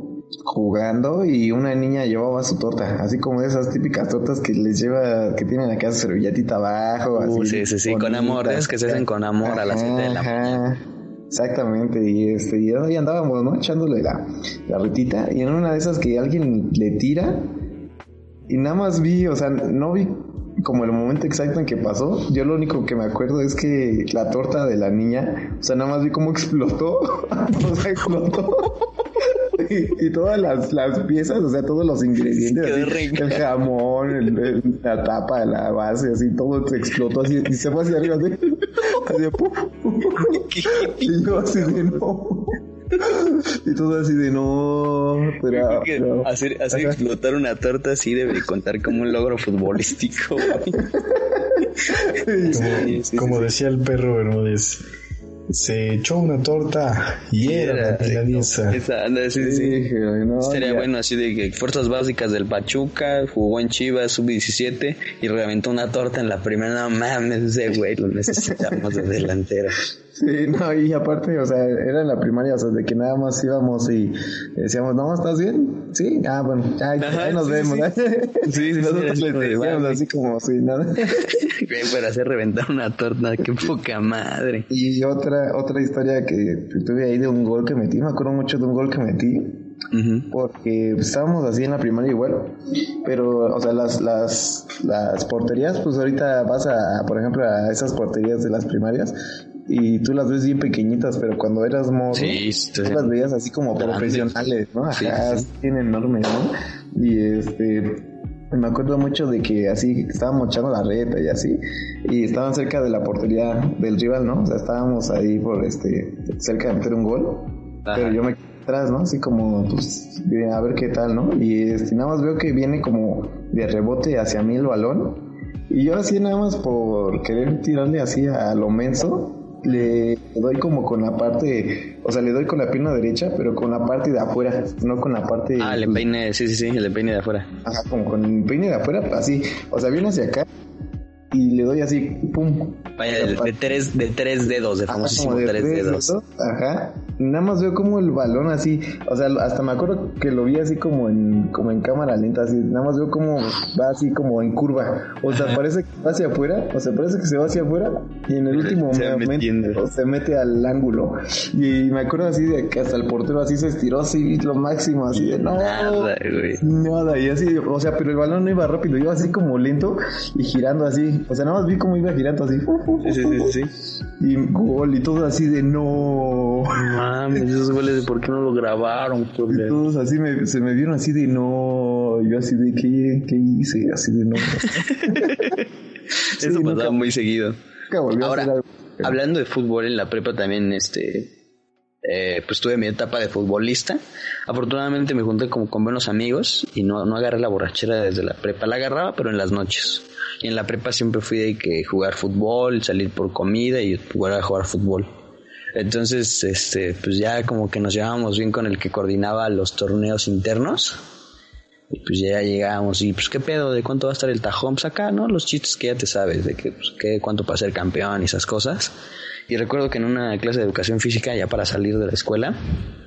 jugando y una niña llevaba su torta, así como esas típicas tortas que les lleva, que tienen acá su servilletita abajo. Uh, sí, sí, sí, con amor, es que se hacen con amor a las 7 de la mañana. Exactamente, y este, y ahí andábamos, ¿no? Echándole la, la ritita, y en una de esas que alguien le tira, y nada más vi, o sea, no vi como el momento exacto en que pasó, yo lo único que me acuerdo es que la torta de la niña, o sea, nada más vi cómo explotó, o sea, explotó y, todas las, las, piezas, o sea, todos los ingredientes, el jamón, la tapa, la base, así, todo se explotó así, y se fue hacia arriba, así, y yo así de no. Y todo así de no. Pero, hacer, hacer explotar una torta así debe contar como un logro futbolístico. como, decía el perro Bermúdez se echó una torta y era, milanesa. sí, sí. Sería bueno así de que fuerzas básicas del Pachuca, jugó en Chivas sub-17 y reventó una torta en la primera. No mames, ese güey lo necesitamos de delantera. Sí, no, y aparte, o sea, era en la primaria, o sea, de que nada más íbamos y decíamos, no, ¿estás bien? Sí, ah, bueno, ya, ahí nos vemos. Sí, sí, nosotros le decíamos así como si nada. Bien, para hacer reventar una torta, qué poca madre. Y otra, otra historia que tuve ahí de un gol que metí, me acuerdo mucho de un gol que metí. Porque estábamos así en la primaria igual, pero, o sea, las, las, las porterías, pues ahorita vas a, por ejemplo, a esas porterías de las primarias y tú las ves bien pequeñitas, pero cuando eras mozo, tú las veías así como profesionales, ¿no? Ajá, sí, enormes, ¿no? Y este, me acuerdo mucho de que así estábamos echando la reta y así, y estaban cerca de la portería del rival, ¿no? O sea, estábamos ahí por este, cerca de meter un gol, pero yo me quedé atrás, ¿no? Así como, pues, a ver qué tal, ¿no? Y este, nada más veo que viene como de rebote hacia mí el balón, y yo así nada más por querer tirarle así a lo menso, le doy como con la parte, o sea, le doy con la pierna derecha, pero con la parte de afuera, no con la parte... Ah, el empeine, sí, sí, sí, el empeine de afuera. Ajá, como con el empeine de afuera, así, o sea, viene hacia acá y le doy así, pum. Vaya, de, tres, de tres dedos, de famosísimo de tres, dedos. Ajá. Nada más veo como el balón así, o sea, hasta me acuerdo que lo vi así como en, como en cámara lenta, así, nada más veo como va así como en curva. O sea, parece que va hacia afuera, o sea, parece que se va hacia afuera y en el último momento se mete al ángulo. Y me acuerdo así de que hasta el portero así se estiró así lo máximo, así de no, nada, güey. Nada, y así, o sea, pero el balón no iba rápido, iba así como lento y girando así o sea, nada más vi cómo iba girando así. Sí, sí, sí, sí. Y gol y todo así de no. Mames, esos goles de por qué no lo grabaron, Y todos así me, se me vieron así de no. Y yo así de qué, qué hice, así de no. Eso pasaba muy seguido. Ahora, hablando de fútbol en la prepa también, este. Eh, pues tuve mi etapa de futbolista. Afortunadamente me junté como con buenos amigos y no, no agarré la borrachera desde la prepa. La agarraba, pero en las noches. Y en la prepa siempre fui de que jugar fútbol, salir por comida y jugar a jugar fútbol. Entonces, este, pues ya como que nos llevábamos bien con el que coordinaba los torneos internos. Y pues ya llegábamos y pues qué pedo, de cuánto va a estar el tajón, pues acá, ¿no? Los chistes que ya te sabes, de que, pues, qué, cuánto para ser campeón y esas cosas. Y recuerdo que en una clase de educación física, ya para salir de la escuela,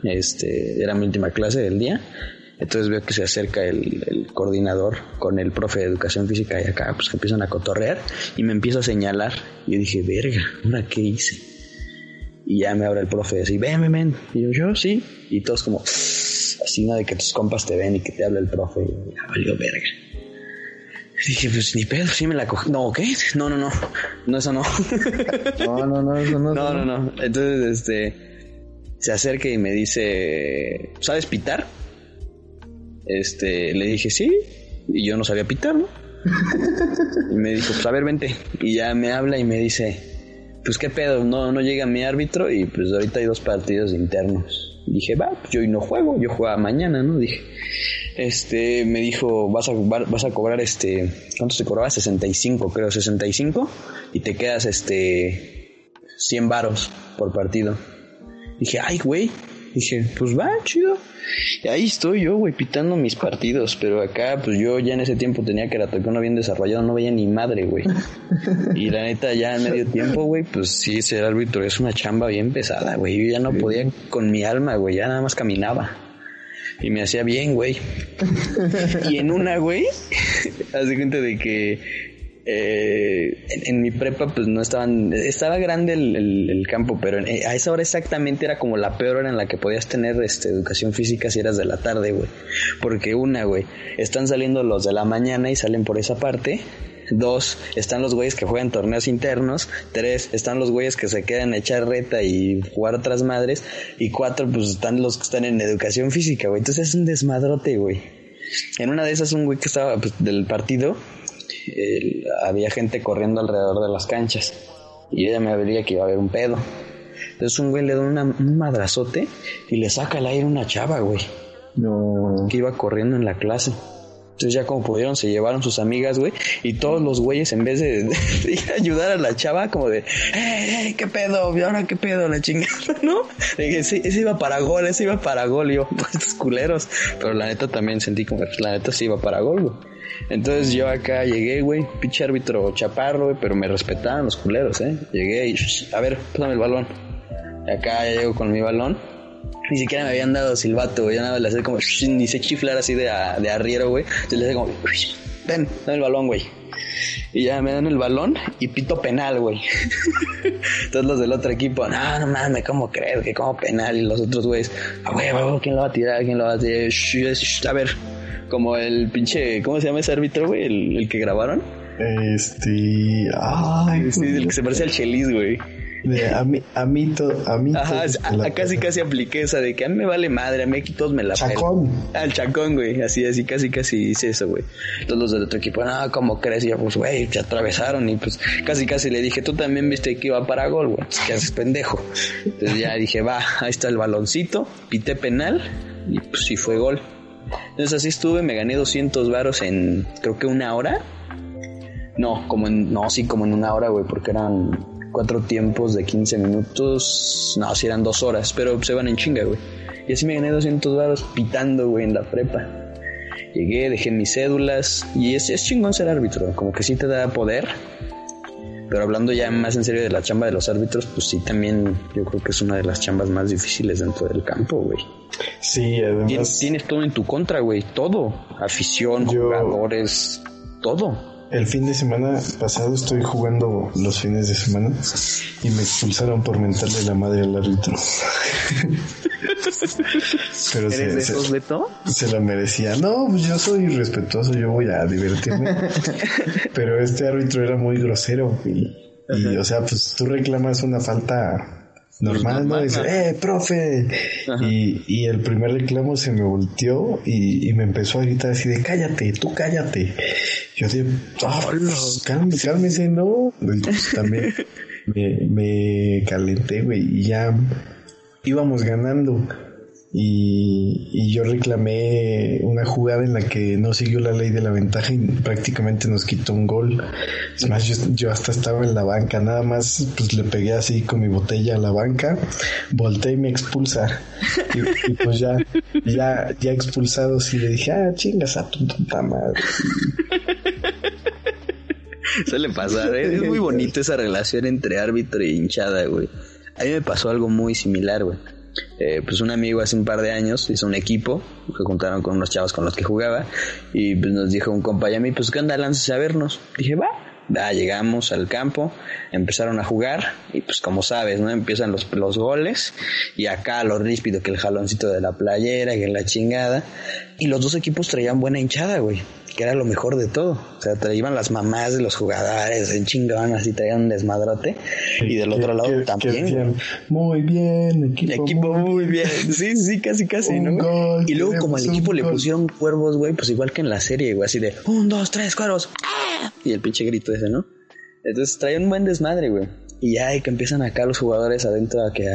este, era mi última clase del día, Entonces veo que se acerca el, el, coordinador con el profe de educación física y acá pues empiezan a cotorrear y me empiezo a señalar. Y yo dije, verga, ¿ahora qué hice? Y ya me abre el profe y dice, ven, ven, ven. Y yo, yo, sí. Y todos como, así, ¿no? De que tus compas te ven y que te habla el profe. Y ya valió verga. Dije, pues ni pedo, sí me la cogí. No, ¿qué? No, no, no. No, eso no. no, no, no, eso no. No, no, no. Entonces, este. Se acerca y me dice, ¿sabes pitar? Este, le dije, sí. Y yo no sabía pitar, ¿no? y me dijo, pues a ver, vente. Y ya me habla y me dice, pues qué pedo, no, no llega mi árbitro y pues ahorita hay dos partidos internos. dije, va, pues yo hoy no juego, yo juego mañana, ¿no? Dije, este, me dijo, vas a, vas a cobrar este, ¿cuánto se cobraba? 65, creo, 65, y te quedas este, 100 varos por partido. Dije, ay, güey. Dije, pues va, chido. Y ahí estoy yo, güey, pitando mis partidos. Pero acá, pues yo ya en ese tiempo tenía que no bien desarrollado, no veía ni madre, güey. Y la neta, ya en medio tiempo, güey, pues sí, ser árbitro es una chamba bien pesada, güey. Yo ya no podía con mi alma, güey, ya nada más caminaba. Y me hacía bien, güey. y en una, güey, haz de cuenta de que eh, en, mi prepa pues no estaban, estaba grande el, campo, pero a esa hora exactamente era como la peor hora en la que podías tener este, educación física si eras de la tarde, güey. Porque una, güey, están saliendo los de la mañana y salen por esa parte. Dos, están los güeyes que juegan torneos internos. Tres, están los güeyes que se quedan a echar reta y jugar otras madres. Y cuatro, pues están los que están en educación física, güey. Entonces es un desmadrote, güey. En una de esas, un güey que estaba pues, del partido había gente corriendo alrededor de las canchas. Y ella me vería que iba a haber un pedo. Entonces un güey le da un madrazote y le saca al aire una chava, güey. No. Que iba corriendo en la clase. Entonces ya como pudieron se llevaron sus amigas, güey, y todos los güeyes en vez de, a ayudar a la chava como de, ¡eh, qué pedo! ¿Y ahora qué pedo? La chingada, ¿no? Dije, ese, ese iba para gol, ese iba para gol, y yo, pues estos culeros. Pero la neta también sentí como la neta sí iba para gol, güey. Entonces yo acá llegué, güey, pinche árbitro chaparro, güey, pero me respetaban los culeros, ¿eh? Llegué y, a ver, pásame el balón. Acá ya llego con mi balón. Ni siquiera me habían dado silbato, güey. Nada, le hacía como, ni sé chiflar así de, de arriero, güey. Yo le hacía como, ven, dame el balón, güey. Y ya me dan el balón y pito penal, güey. Entonces los del otro equipo, no, no mames, ¿cómo crees que como penal? Y los otros güeyes, ah, güey, ¿quién lo va a tirar? ¿Quién lo va a tirar? a ver, como el pinche, ¿cómo se llama ese árbitro, güey? El, que grabaron. Este. Ay, sí, el que se parece al Chelis, güey. a mí, a mí, a mí Ajá, a, casi casi apliqué esa de que a mí me vale madre, a mí aquí todos me la Chacón. Al chacón, güey, así, así, casi casi hice eso, güey. Todos los del otro equipo, no, ¿cómo crees? Y yo, pues, güey, se atravesaron y pues casi casi le dije, tú también viste que iba para gol, güey, que haces pendejo. Entonces ya dije, va, ahí está el baloncito, pité penal y pues sí fue gol. Entonces así estuve, me gané 200 varos en creo que una hora. No, como en, no, sí, como en una hora, güey, porque eran cuatro tiempos de 15 minutos. No, sí eran dos horas, pero se van en chinga, güey. Y así me gané 200 varos pitando, güey, en la prepa. Llegué, dejé mis cédulas y es, es chingón ser árbitro, como que sí te da poder pero hablando ya más en serio de la chamba de los árbitros, pues sí, también yo creo que es una de las chambas más difíciles dentro del campo, güey. Sí, además. Tienes, todo en tu contra, güey. Todo. Afición, jugadores, todo. El fin de semana pasado estoy jugando los fines de semana y me expulsaron por mentarle la madre al árbitro. Pero ¿Eres se, de esos, Se la merecía. No, pues yo soy respetuoso, yo voy a divertirme. Pero este árbitro era muy grosero y, y o sea, pues tú reclamas una falta normal, ¿no? Dice, eh, profe. Y, y, el primer reclamo se me volteó y, y, me empezó a gritar así de, cállate, tú cállate. Yo dije, oh, cálmese, cálmese, no. Pues también me, me calenté, güey, y ya íbamos ganando. Y, yo reclamé una jugada en la que no siguió la ley de la ventaja y prácticamente nos quitó un gol. Es yo, hasta estaba en la banca, nada más pues le pegué así con mi botella a la banca, volteé y me expulsa. Y, pues ya, ya, ya expulsado, sí le dije, ah, chingas a tu puta madre. Suele pasar, ¿eh? es muy bonito esa relación entre árbitro y hinchada, güey. A mí me pasó algo muy similar, güey. eh, pues un amigo hace un par de años hizo un equipo que juntaron con unos chavos con los que jugaba y pues nos dijo un compa y a mí, pues ¿qué onda? Lánzese a vernos. Dije, va. Ya llegamos al campo, empezaron a jugar y pues como sabes, ¿no? Empiezan los, los goles y acá lo ríspido que el jaloncito de la playera, que la chingada. Y los dos equipos traían buena hinchada, güey que era lo mejor de todo. O sea, traían las mamás de los jugadores en chingón, así traían un desmadrote. y del otro lado también. muy bien, equipo, muy, bien. Sí, sí, casi, casi, ¿no? y luego, como al equipo le pusieron cuervos, güey, pues igual que en la serie, güey, así de un, dos, tres, cuervos. Y el pinche grito ese, ¿no? Entonces traían un buen desmadre, güey. Y ya que empiezan acá los jugadores adentro a que,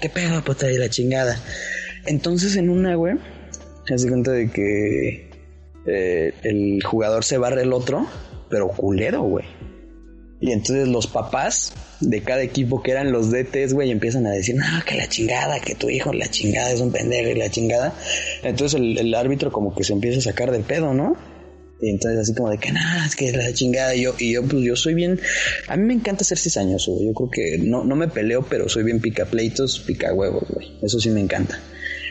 ¿qué pedo, puta? Y la chingada. Entonces en una, güey, se hace cuenta de que eh, el jugador se barre el otro, pero culero, güey. Y entonces los papás de cada equipo que eran los DTs, güey, empiezan a decir, no, que la chingada, que tu hijo la chingada es un pendejo y la chingada. Entonces el, árbitro como que se empieza a sacar del pedo, ¿no? Y entonces así como de que nada, es que la chingada. Y yo, y yo, pues yo soy bien, a mí me encanta ser cizañoso. Yo creo que no, no me peleo, pero soy bien pica pleitos, pica huevos, güey. Eso sí me encanta.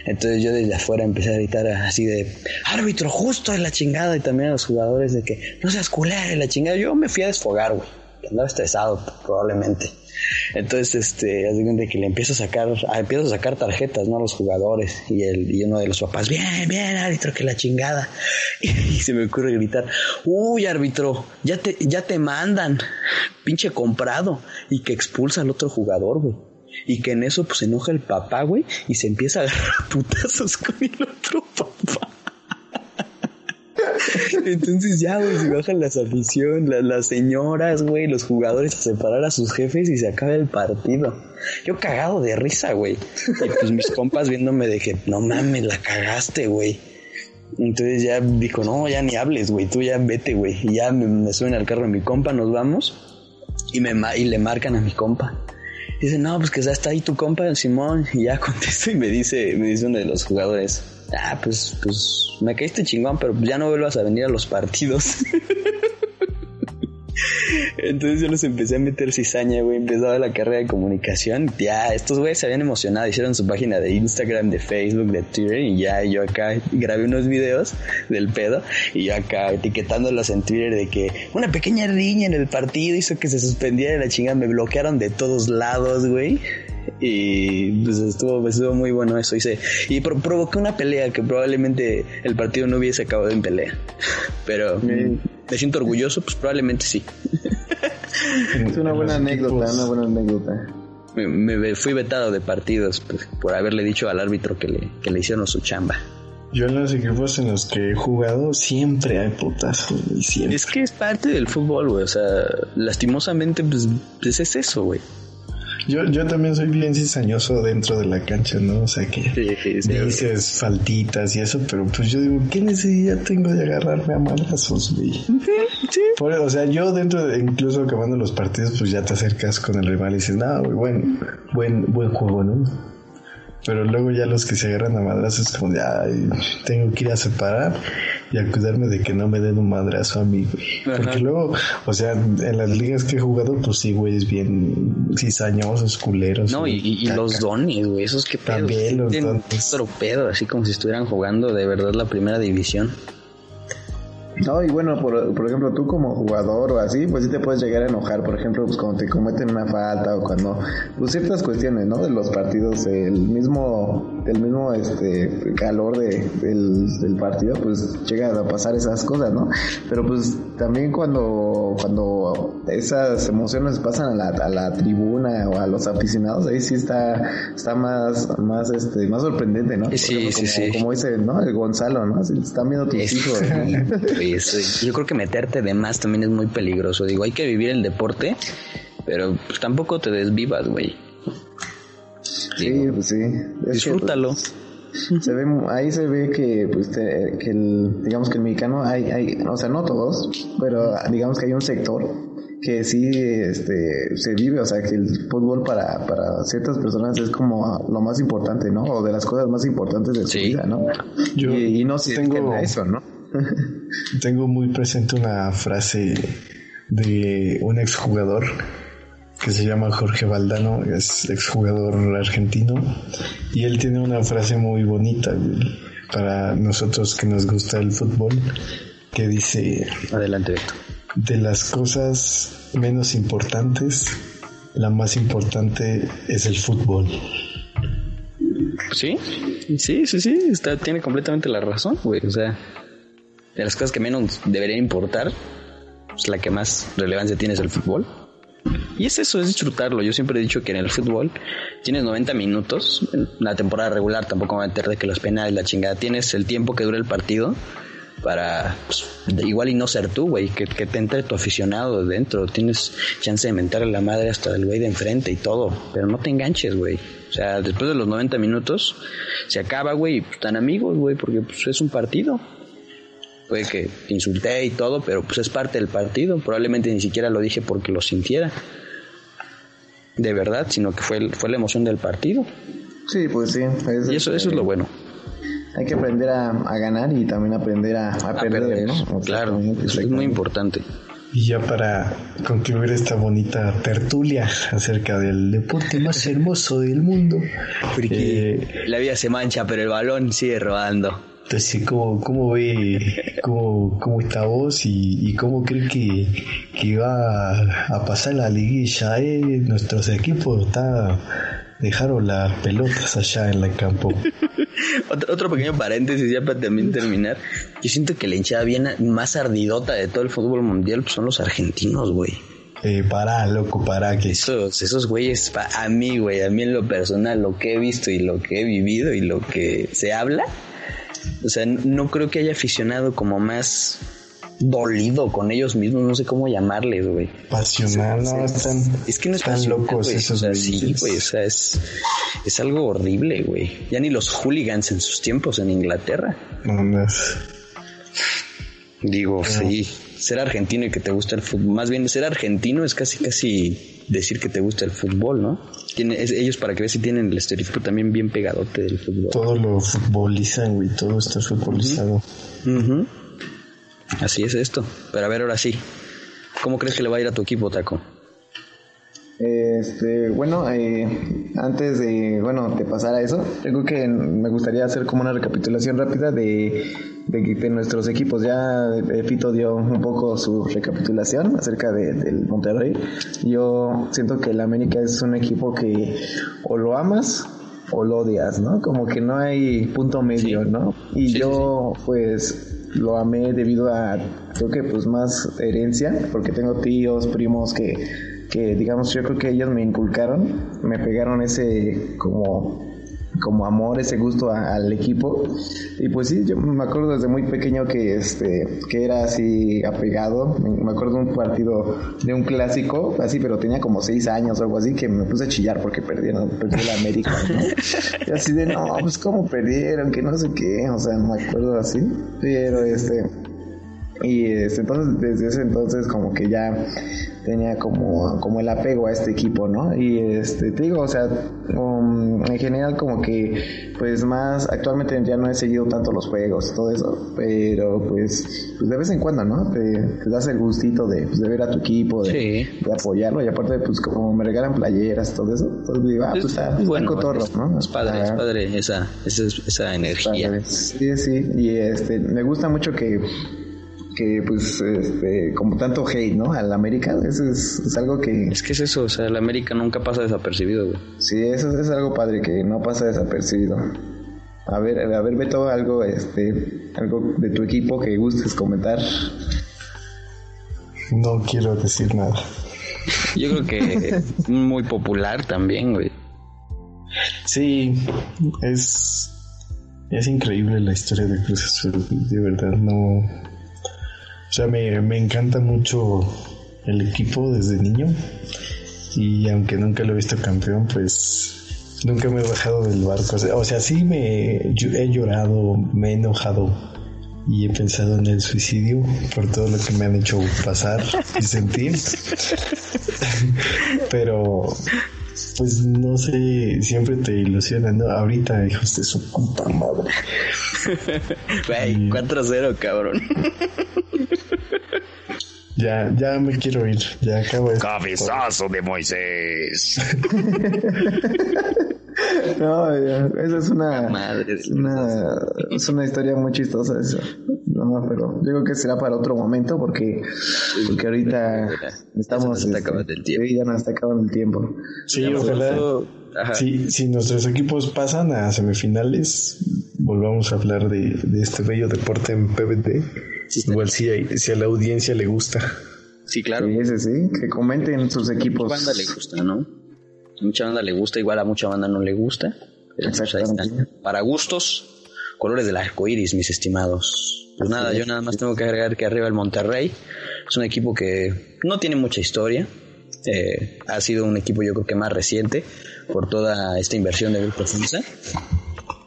Entonces yo desde afuera empecé a gritar así de árbitro justo en la chingada y también a los jugadores de que no seas culera en la chingada. Yo me fui a desfogar, güey. Andaba estresado probablemente. Entonces, este, de que le empiezo a sacar, empiezo a sacar tarjetas, ¿no? A los jugadores y el, y uno de los papás, bien, bien, árbitro, que la chingada. Y, se me ocurre gritar, uy, árbitro, ya te, ya te mandan, pinche comprado, y que expulsa al otro jugador, güey. Y que en eso pues se enoja el papá, güey, y se empieza a agarrar putazos con el otro papá. Entonces ya, güey, se bajan las aficiones, las, señoras, güey, los jugadores a separar a sus jefes y se acaba el partido. Yo cagado de risa, güey. Y pues mis compas viéndome de que, no mames, la cagaste, güey. Entonces ya dijo, no, ya ni hables, güey, tú ya vete, güey. Y ya me, me, suben al carro de mi compa, nos vamos. Y, me, y le marcan a mi compa. Dice, no, pues que ya está ahí tu compa, el Simón. Y ya contesto y me dice, me dice uno de los jugadores, ah, pues, pues me caíste chingón, pero ya no vuelvas a venir a los partidos. Entonces yo les empecé a meter cizaña, güey. Empezaba la carrera de comunicación. Ya, estos güeyes se habían emocionado. Hicieron su página de Instagram, de Facebook, de Twitter. Y ya yo acá grabé unos videos del pedo. Y yo acá etiquetándolos en Twitter de que una pequeña riña en el partido hizo que se suspendiera la chingada. Me bloquearon de todos lados, güey. Y pues estuvo, estuvo muy bueno eso. Hice, y provoqué una pelea que probablemente el partido no hubiese acabado en pelea. Pero me siento orgulloso, pues probablemente sí. Es una buena anécdota, una buena anécdota. Me, fui vetado de partidos pues, por haberle dicho al árbitro que le, que le hicieron su chamba. Yo en los equipos en los que he jugado siempre hay putazos, Es que es parte del fútbol, güey. O sea, lastimosamente, pues, pues es eso, güey. Yo, yo también soy bien cizañoso dentro de la cancha, ¿no? O sea que dices faltitas y eso, pero pues yo digo, ¿qué necesidad tengo de agarrarme a madrazos, güey? Sí. o sea, yo dentro de, incluso acabando los partidos, pues ya te acercas con el rival y dices, no, güey, buen, buen, buen juego, ¿no? Pero luego ya los que se agarran a madrazos es como de, ay, tengo que ir a separar y a cuidarme de que no me den un madrazo a mí, güey. Porque luego, o sea, en las ligas que he jugado, pues sí, güey, es bien cizañosos, culeros. No, y, los donis, güey, esos que pedo. También los donis. Otro pedo, así como si estuvieran jugando de verdad la primera división. No, y bueno, por, por, ejemplo, tú como jugador o así, pues sí te puedes llegar a enojar, por ejemplo, pues cuando te cometen una falta o cuando, pues ciertas cuestiones, ¿no? De los partidos, el mismo, el mismo, este, calor de, del, partido, pues llega a pasar esas cosas, ¿no? Pero pues también cuando, cuando esas emociones pasan a la, a la tribuna o a los aficionados, ahí sí está, está más, más, este, más sorprendente, ¿no? sí, sí, sí. Como dice, ¿no? El Gonzalo, ¿no? Si están viendo tus hijos. yo creo que meterte de más también es muy peligroso. Digo, hay que vivir el deporte, pero pues, tampoco te desvivas, güey. Sí, pues sí. disfrútalo. Pues, se ve, ahí se ve que, pues, que el, digamos que el mexicano hay, hay, o sea, no todos, pero digamos que hay un sector que sí este, se vive, o sea, que el fútbol para, para ciertas personas es como lo más importante, ¿no? O de las cosas más importantes de su vida, ¿no? y, no se tengo eso, ¿no? Tengo muy presente una frase de un exjugador que se llama Jorge Valdano, es exjugador argentino, y él tiene una frase muy bonita para nosotros que nos gusta el fútbol, que dice... Adelante, De las cosas menos importantes, la más importante es el fútbol. Sí, sí, sí, sí, está, tiene completamente la razón, güey. O sea, de las cosas que menos deberían importar, pues la que más relevancia tiene es el fútbol. Y es eso, es disfrutarlo. Yo siempre he dicho que en el fútbol tienes 90 minutos, la temporada regular tampoco va a meter de que los penales, la chingada, tienes el tiempo que dura el partido para pues, igual y no ser tú, güey, que, te entre tu aficionado dentro, tienes chance de mentarle la madre hasta el güey de enfrente y todo, pero no te enganches, güey. O sea, después de los 90 minutos se acaba, güey, y pues, están amigos, güey, porque pues es un partido. Puede que te insulté y todo, pero pues es parte del partido. Probablemente ni siquiera lo dije porque lo sintiera. De verdad, sino que fue, fue la emoción del partido. Sí, pues sí. y eso, eso es lo bueno hay que aprender a, ganar y también aprender a, perder, ¿no? Claro, eso es muy importante. Y ya para concluir esta bonita tertulia acerca del deporte más hermoso del mundo. Porque eh, la vida se mancha, pero el balón sigue rodando. Entonces, ¿cómo, cómo ve, cómo, cómo está vos y, cómo cree que, que va a pasar la liguilla? Eh? Nuestros equipos está, dejaron las pelotas allá en el campo. otro, pequeño paréntesis ya para también terminar. Yo siento que la hinchada bien más ardidota de todo el fútbol mundial pues, son los argentinos, güey. Eh, para, loco, para que... Esos, esos güeyes, a mí, güey, a mí en lo personal, lo que he visto y lo que he vivido y lo que se habla, o sea, no creo que haya aficionado como más dolido con ellos mismos, no sé cómo llamarles, güey. Pasional, no, están, es que no están locos esos o sí, güey, o sea, es, es algo horrible, güey. Ya ni los hooligans en sus tiempos en Inglaterra. No, es... Digo, sí, ser argentino y que te gusta el fútbol, más bien ser argentino es casi, casi decir que te gusta el fútbol, ¿no? Tiene, ellos para que veas si tienen el estereotipo también bien pegadote del fútbol. Todo lo futbolizan, güey, todo está futbolizado. Así es esto. Pero a ver, ahora sí. ¿Cómo crees que le va a ir a tu equipo, Taco? Este, bueno, eh, antes de, bueno, de pasar a eso, creo que me gustaría hacer como una recapitulación rápida de, de, nuestros equipos. Ya eh, Fito dio un poco su recapitulación acerca de, del Monterrey. Yo siento que el América es un equipo que o lo amas o lo odias, ¿no? Como que no hay punto medio, ¿no? Y yo, pues, lo amé debido a, creo que pues más herencia, porque tengo tíos, primos que, que digamos, yo creo que ellos me inculcaron, me pegaron ese como como amor, ese gusto al equipo. Y pues sí, yo me acuerdo desde muy pequeño que este que era así apegado. Me acuerdo de un partido de un clásico, así, pero tenía como seis años o algo así, que me puse a chillar porque perdieron, perdió la América, Y así de, no, pues cómo perdieron, que no sé qué, o sea, no me acuerdo así. Pero este, y este, entonces, desde ese entonces como que ya tenía como, como el apego a este equipo, ¿no? Y este, te digo, o sea, um, en general como que, pues más, actualmente ya no he seguido tanto los juegos, todo eso, pero pues, pues de vez en cuando, ¿no? Te, das el gustito de, pues, de, ver a tu equipo, de, apoyarlo, y aparte, pues como me regalan playeras, todo eso, pues digo, ah, pues está, bueno, cotorro, ¿no? Es padre, es padre esa, esa, esa energía. Sí, sí, y este, me gusta mucho que que pues este, como tanto hate, ¿no? Al América, eso es, algo que... Es que es eso, o sea, el América nunca pasa desapercibido, güey. Sí, eso es algo padre que no pasa desapercibido. A ver, a ver, Beto, algo, este, algo de tu equipo que gustes comentar. No quiero decir nada. Yo creo que muy popular también, güey. Sí, es es increíble la historia de Cruz Azul, de verdad no o sea, me, me encanta mucho el equipo desde niño y aunque nunca lo he visto campeón, pues nunca me he bajado del barco. O sea, sí me he llorado, me he enojado y he pensado en el suicidio por todo lo que me han hecho pasar y sentir. Pero pues no sé, siempre te ilusiona, ¿no? Ahorita, hijos de su puta madre. Güey, 4-0, cabrón. Ya, ya me quiero ir. Ya acabo de. Cabezazo de Moisés. No, ya, esa es una, Madre una, es una historia muy chistosa eso. No, pero yo creo que será para otro momento porque, porque ahorita estamos... Ya se nos está este, acabando el tiempo. sí, ya nos está acabando el tiempo. Sí, ojalá. Ajá. Si, si nuestros equipos pasan a semifinales, volvamos a hablar de, de este bello deporte en PBT. Igual si, hay- si a la audiencia le gusta. Sí, claro. Sí, ese sí, que comenten sus equipos. mucha banda le gusta, ¿no? A mucha banda le gusta, igual a mucha banda no le gusta. Pero pues. Para gustos, colores del arco iris, mis estimados. Pues nada, yo nada más tengo que agregar que arriba el Monterrey es un equipo que no tiene mucha historia. Eh, ha sido un equipo yo creo que más reciente por toda esta inversión de Grupo Fuerza.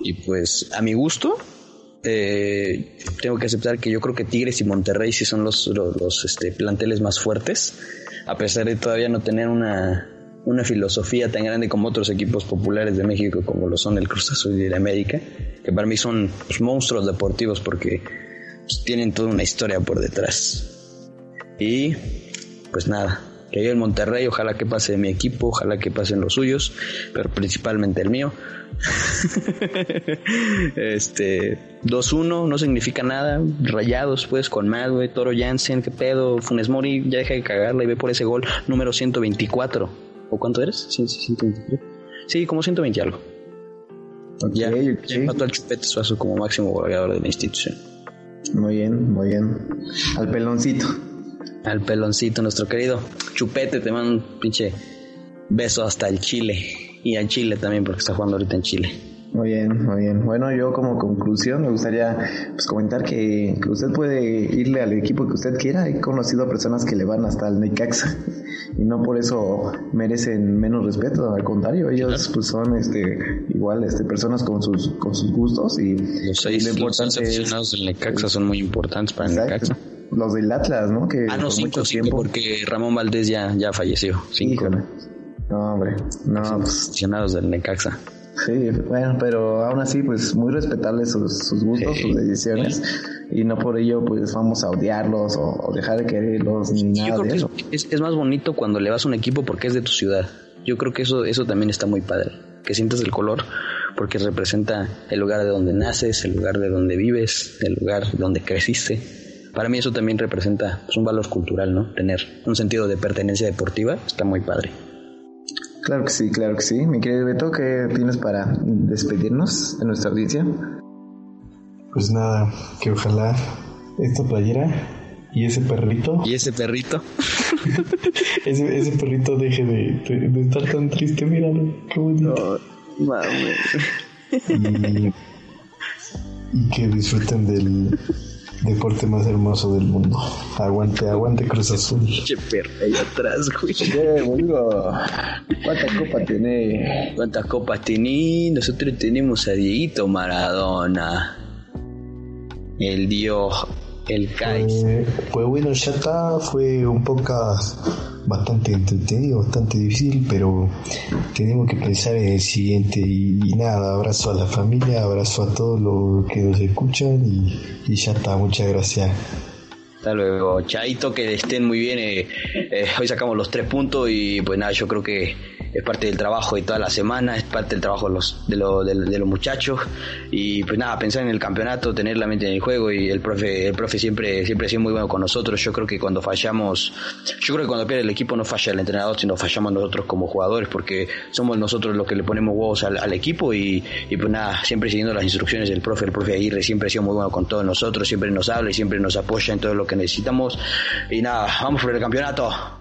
Y pues a mi gusto, eh, tengo que aceptar que yo creo que Tigres y Monterrey sí son los, los, este, planteles más fuertes, a pesar de todavía no tener una, una filosofía tan grande como otros equipos populares de México, como lo son el Cruz Azul y el América, que para mí son pues, monstruos deportivos porque pues, tienen toda una historia por detrás. Y pues nada, que yo el Monterrey, ojalá que pase mi equipo, ojalá que pasen los suyos, pero principalmente el mío. este 2-1 no significa nada. Rayados, pues, con más, güey. Toro Jansen, qué pedo. Funes Mori, ya deja de cagarla y ve por ese gol número 124. ¿O cuánto eres? Sí, sí, 123. Sí, como 120 y algo. Ok, Ya, ok. ya empató al Chupete Suazo como máximo goleador de la institución. Muy bien, muy bien. Al peloncito. Al peloncito, nuestro querido Chupete, te mando un pinche beso hasta el Chile. Y al Chile también, porque está jugando ahorita en Chile. Muy bien, muy bien. Bueno, yo como conclusión me gustaría pues, comentar que, que usted puede irle al equipo que usted quiera. He conocido a personas que le van hasta el Necaxa y no por eso merecen menos respeto. Al contrario, ellos pues son este igual este personas con sus con sus gustos y Los seis, lo importante aficionados del Necaxa son muy importantes para el Necaxa. los del Atlas, ¿no? Que Ah, no, por cinco, mucho cinco, tiempo. porque Ramón Valdés ya, ya falleció. Cinco Híjole. No, hombre. No, pues aficionados del Necaxa. Sí, bueno, pero aún así, pues muy respetables sus, sus gustos, Sí, sus decisiones, y no por ello, pues vamos a odiarlos o, o dejar de quererlos ni Yo nada creo de que eso. es, es más bonito cuando le vas a un equipo porque es de tu ciudad. Yo creo que eso, eso también está muy padre. Que sientas el color porque representa el lugar de donde naces, el lugar de donde vives, el lugar donde creciste. Para mí eso también representa pues, un valor cultural, ¿no? Tener un sentido de pertenencia deportiva está muy padre. Claro que sí, claro que sí. Mi querido Beto, ¿qué tienes para despedirnos de nuestra audiencia? Pues nada, que ojalá esta playera y ese perrito, Y ese perrito, ese, ese perrito deje de, de- de estar tan triste, míralo, qué bonito. Y, y que disfruten del deporte más hermoso del mundo. Aguante, aguante Cruz Azul. pinche perro ahí atrás, güey. Eh, boludo. ¿Cuánta copa tiene? ¿Cuántas copas tenés? Nosotros tenemos a Dieguito Maradona. El dios, el Kaiser. Eh, pues bueno, ya está, fue un podcast bastante entretenido, bastante difícil, pero tenemos que pensar en el siguiente y, nada, abrazo a la familia, abrazo a todos los que nos escuchan y, y ya está, muchas gracias. Hasta luego, Chaito, que estén muy bien. eh, eh, hoy sacamos los tres puntos y pues nada, yo creo que es parte del trabajo de toda la semana, es parte del trabajo de los, de, lo- de- los muchachos y pues nada, pensar en el campeonato, tener la mente en el juego y el profe, el profe siempre, siempre ha sido muy bueno con nosotros. Yo creo que cuando fallamos, yo creo que cuando pierde el equipo no falla el entrenador, sino fallamos nosotros como jugadores porque somos nosotros los que le ponemos huevos al, al equipo y, y pues nada, siempre siguiendo las instrucciones del profe, el profe Aguirre siempre ha sido muy bueno con todos nosotros, siempre nos habla y siempre nos apoya en todo lo que necesitamos y nada, vamos por el campeonato.